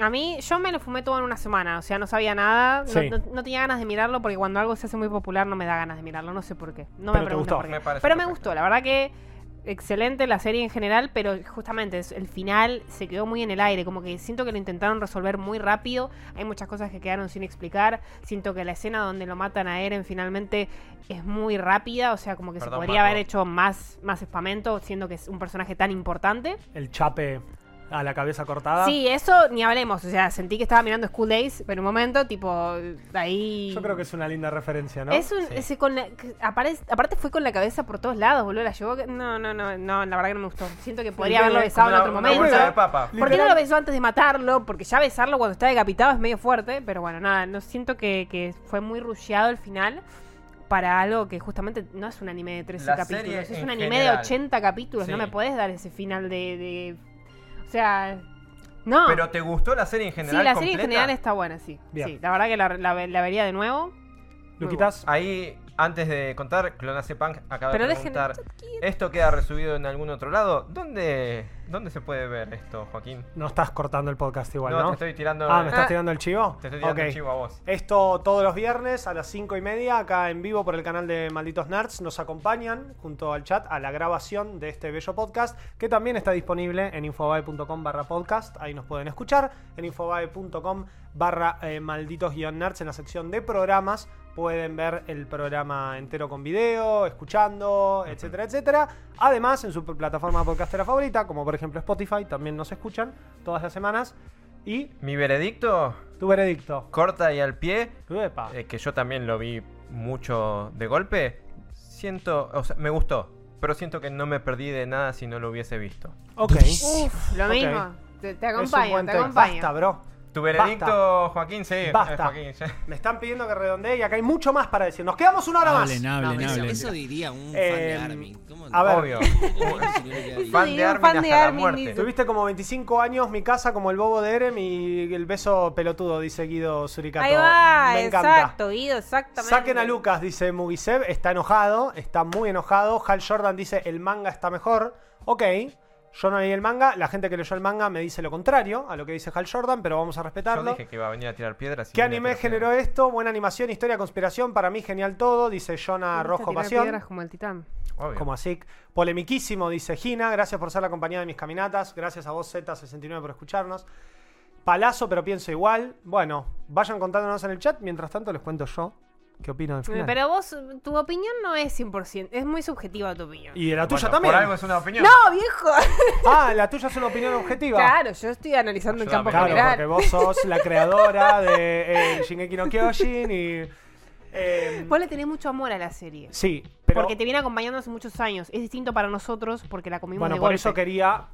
A mí, yo me lo fumé todo en una semana. O sea, no sabía nada. no- Sí. No, no tenía ganas de mirarlo porque cuando algo se hace muy popular no me da ganas de mirarlo. No sé por qué. No Pero me pregunto gustó. por qué. Me parece Pero me gustó. La verdad que excelente la serie en general, pero justamente el final se quedó muy en el aire, como que siento que lo intentaron resolver muy rápido, hay muchas cosas que quedaron sin explicar, siento que la escena donde lo matan a Eren finalmente es muy rápida, o sea, como que se podría Marco. haber hecho más, más espamento, siendo que es un personaje tan importante. El chape a la cabeza cortada. Sí, eso ni hablemos, o sea, sentí que estaba mirando School Days, pero en un momento, tipo, ahí... Yo creo que es una linda referencia, ¿no? Es un, Sí. ese con la- aparte fue con la cabeza por todos lados, boludo. La llevó. No, no, no, no, la verdad que no me gustó. Siento que podría Sí, haberlo besado en otro momento. de papa. ¿Por qué no lo besó antes de matarlo? Porque ya besarlo cuando está decapitado es medio fuerte. Pero bueno, nada, no siento que, que fue muy rusheado el final para algo que justamente no es un anime de 13 La capítulos. Es un anime general. de 80 capítulos. No me podés dar ese final de. de- o sea. No. ¿Pero te gustó la serie en sí, general? la serie en general está buena, sí. Bien. Sí, la verdad que la, la- la vería de nuevo. Luquitas. Ahí, antes de contar, Clonace Punk acaba Pero de preguntar: ¿esto queda resubido en algún otro lado? ¿Dónde, ¿Dónde se puede ver esto, Joaquín? No estás cortando el podcast igual, no, ¿no? te estoy tirando. Ah, ¿me estás Ah. tirando el chivo? Te estoy tirando el chivo a vos. Esto todos los viernes a las 5 y media, acá en vivo por el canal de Malditos Nerds. Nos acompañan junto al chat a la grabación de este bello podcast, que también está disponible en infobae.com barra podcast. Ahí nos pueden escuchar. En infobae.com barra eh, malditos guion nerds en la sección de programas. Pueden ver el programa entero con video, escuchando, etcétera, etcétera. Además, en su plataforma podcastera favorita, como por ejemplo Spotify, también nos escuchan todas las semanas. Y Mi veredicto, tu veredicto. corta y al pie, eh, que yo también lo vi mucho de golpe. Siento, o sea, me gustó, pero siento que no me perdí de nada si no lo hubiese visto. Ok. Uf, lo Ok. mismo. Te, te acompaño, te acompaño. Basta, bro. ¿Tu veredicto, Joaquín? Sí, eh, Basta. Joaquín, sí. Me están pidiendo que redondee y acá hay mucho más para decir. Nos quedamos una hora más. Hablen, No, hablen, eso, diría un fan Eh, de Armin. ¿Cómo a ver. Obvio. Fan de Armin fan hasta de la Armin, muerte. Tuviste como 25 años mi casa como el bobo de Erem y el beso pelotudo, dice Guido Suricato. Ahí va, Me encanta. exacto, Guido, exactamente. Saquen a Lucas, dice Mugisev, está enojado, está muy enojado. Hal Jordan dice el manga está mejor. Ok, yo no leí el manga, la gente que leyó el manga me dice lo contrario a lo que dice Hal Jordan, pero vamos a Yo respetarlo. dije que iba a venir a tirar piedras. y ¿Qué anime generó piedras. esto? Buena animación, historia, conspiración, para mí genial todo, dice Jonah Rojo tirar Pasión. piedras como el titán. Obvio. Como así. Polemiquísimo, dice Gina. Gracias por ser la compañía de mis caminatas. Gracias a vos, Z69, por escucharnos. Palazo, pero pienso igual. Bueno, vayan contándonos en el chat. Mientras tanto, les cuento yo qué opino del final. Pero vos, tu opinión no es 100%, es muy subjetiva tu opinión. Y la tuya Bueno, también. Por algo es una opinión. ¡No, viejo! Ah, la tuya es una opinión objetiva. claro, yo estoy analizando el campo Ayúdame. Claro, general. porque vos sos la creadora de eh, Shingeki no Kyojin y. eh, Vos le tenés mucho amor a la serie. sí, pero. porque te viene acompañando hace muchos años. Es distinto para nosotros porque la comimos Bueno, de por golpe. eso quería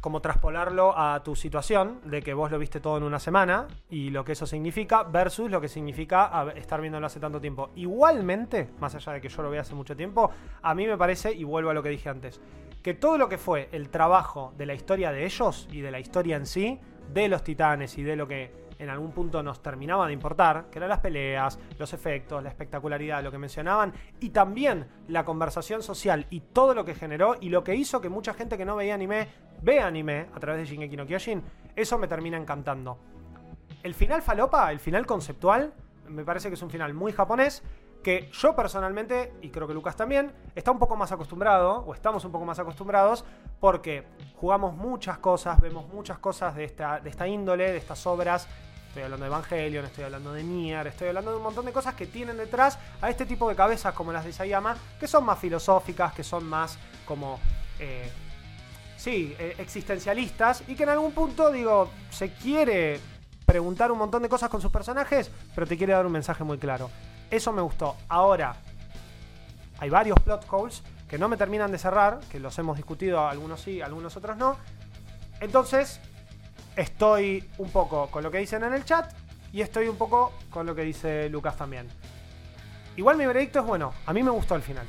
como traspolarlo a tu situación de que vos lo viste todo en una semana y lo que eso significa versus lo que significa estar viéndolo hace tanto tiempo. Igualmente, más allá de que yo lo vea hace mucho tiempo, a mí me parece, y vuelvo a lo que dije antes, que todo lo que fue el trabajo de la historia de ellos y de la historia en sí, de los titanes y de lo que en algún punto nos terminaba de importar, que eran las peleas, los efectos, la espectacularidad, lo que mencionaban, y también la conversación social y todo lo que generó y lo que hizo que mucha gente que no veía anime vea anime a través de Shingeki no Kyojin, eso me termina encantando. El final falopa, el final conceptual, me parece que es un final muy japonés, que yo personalmente, y creo que Lucas también, está un poco más acostumbrado, o estamos un poco más acostumbrados, porque jugamos muchas cosas, vemos muchas cosas de esta, de esta índole, de estas obras. Estoy hablando de Evangelion, estoy hablando de Nier, estoy hablando de un montón de cosas que tienen detrás a este tipo de cabezas como las de Sayama, que son más filosóficas, que son más como... eh, sí, eh, existencialistas y que en algún punto, digo, se quiere preguntar un montón de cosas con sus personajes, pero te quiere dar un mensaje muy claro. Eso me gustó. Ahora, hay varios plot holes que no me terminan de cerrar, que los hemos discutido, algunos sí, algunos otros no. Entonces, estoy un poco con lo que dicen en el chat y estoy un poco con lo que dice Lucas también. Igual mi veredicto es bueno, a mí me gustó el final.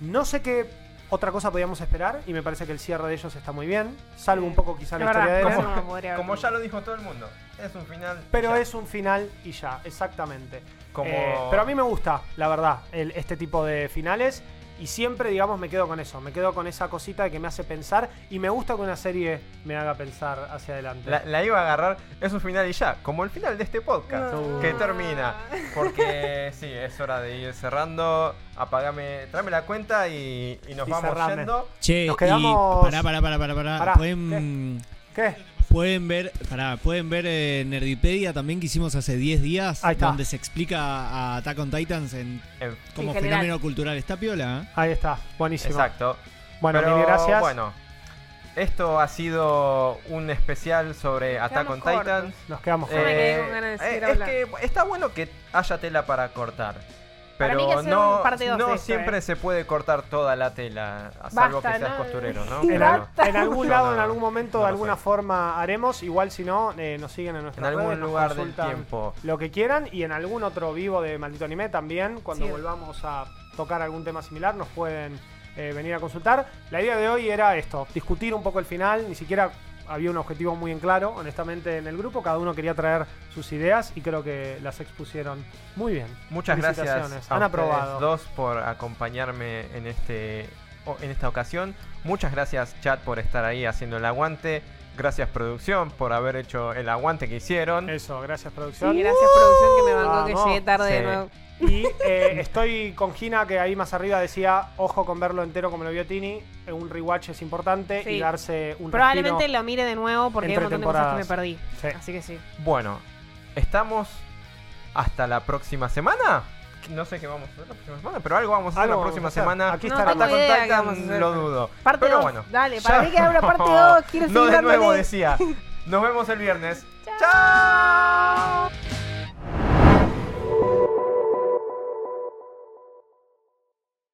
No sé qué otra cosa podíamos esperar y me parece que el cierre de ellos está muy bien, salvo un poco quizá la La historia de no Como sido. ya lo dijo todo el mundo, es un final. Pero ya. es un final y ya, exactamente. Como- Eh, pero a mí me gusta, la verdad, el- este tipo de finales. Y siempre, digamos, me quedo con eso. Me quedo con esa cosita de que me hace pensar. Y me gusta que una serie me haga pensar hacia adelante. La, la iba a agarrar, es un final y ya, como el final de este podcast, No. que termina. Porque sí, es hora de ir cerrando. Apagame, tráeme la cuenta y, y nos Y vamos cerrame. yendo. Che, Nos quedamos- y pará, pará, pará, pará, pará. Pará, Pueden, ¿Qué? Pueden ver, pará, pueden ver en Nerdipedia también que hicimos hace 10 días, Ahí está. donde se explica a Attack on Titans en, En- como En general. fenómeno cultural. Está piola, ¿eh? Ahí está. Buenísimo. exacto. Bueno, Pero mil gracias. bueno, esto ha sido un especial sobre Nos Attack on quedamos Titans. Nos quedamos Yo me con- quedé con ganas de seguir Eh, es hablando. que está bueno que haya tela para cortar. Para Pero mí que sea no, un parte dos no siempre eh. se puede cortar toda la tela, a salvo Basta, que seas ¿no? costurero, ¿no? En, Pero- al- en algún lado, no- en algún momento, no de alguna sé. forma haremos. Igual si no, eh, nos siguen en nuestras En algún redes, lugar del tiempo. Lo que quieran. Y en algún otro vivo de Maldito Anime también. Cuando Sí. volvamos a tocar algún tema similar, nos pueden eh, venir a consultar. La idea de hoy era esto: discutir un poco el final. Ni siquiera había un objetivo muy en claro, honestamente, en el grupo. Cada uno quería traer sus ideas y creo que las expusieron muy bien. Muchas gracias Felicitaciones. a Han aprobado. dos por acompañarme en este en esta ocasión. Muchas gracias chat por estar ahí haciendo el aguante. Gracias producción por haber hecho el aguante que hicieron. Eso, gracias, producción. Y gracias, producción, que me bancó que llegué tarde Sí. de nuevo. Y eh, estoy con Gina, que ahí más arriba decía, ojo con verlo entero como lo vio Tini. Un rewatch es importante Sí. y darse un Probablemente lo mire de nuevo porque hay un montón de cosas que me perdí. Sí. Así que sí. Bueno, estamos hasta la próxima semana. No sé qué vamos a hacer la próxima semana, pero algo vamos a hacer Algo la próxima semana. Aquí No estará. tengo Attack on idea qué Titan, vamos a hacer. lo dudo. Parte pero dos. bueno. Dale, para mí que habrá parte dos. Quiero No de nuevo dándole. decía. Nos vemos el viernes. Chao.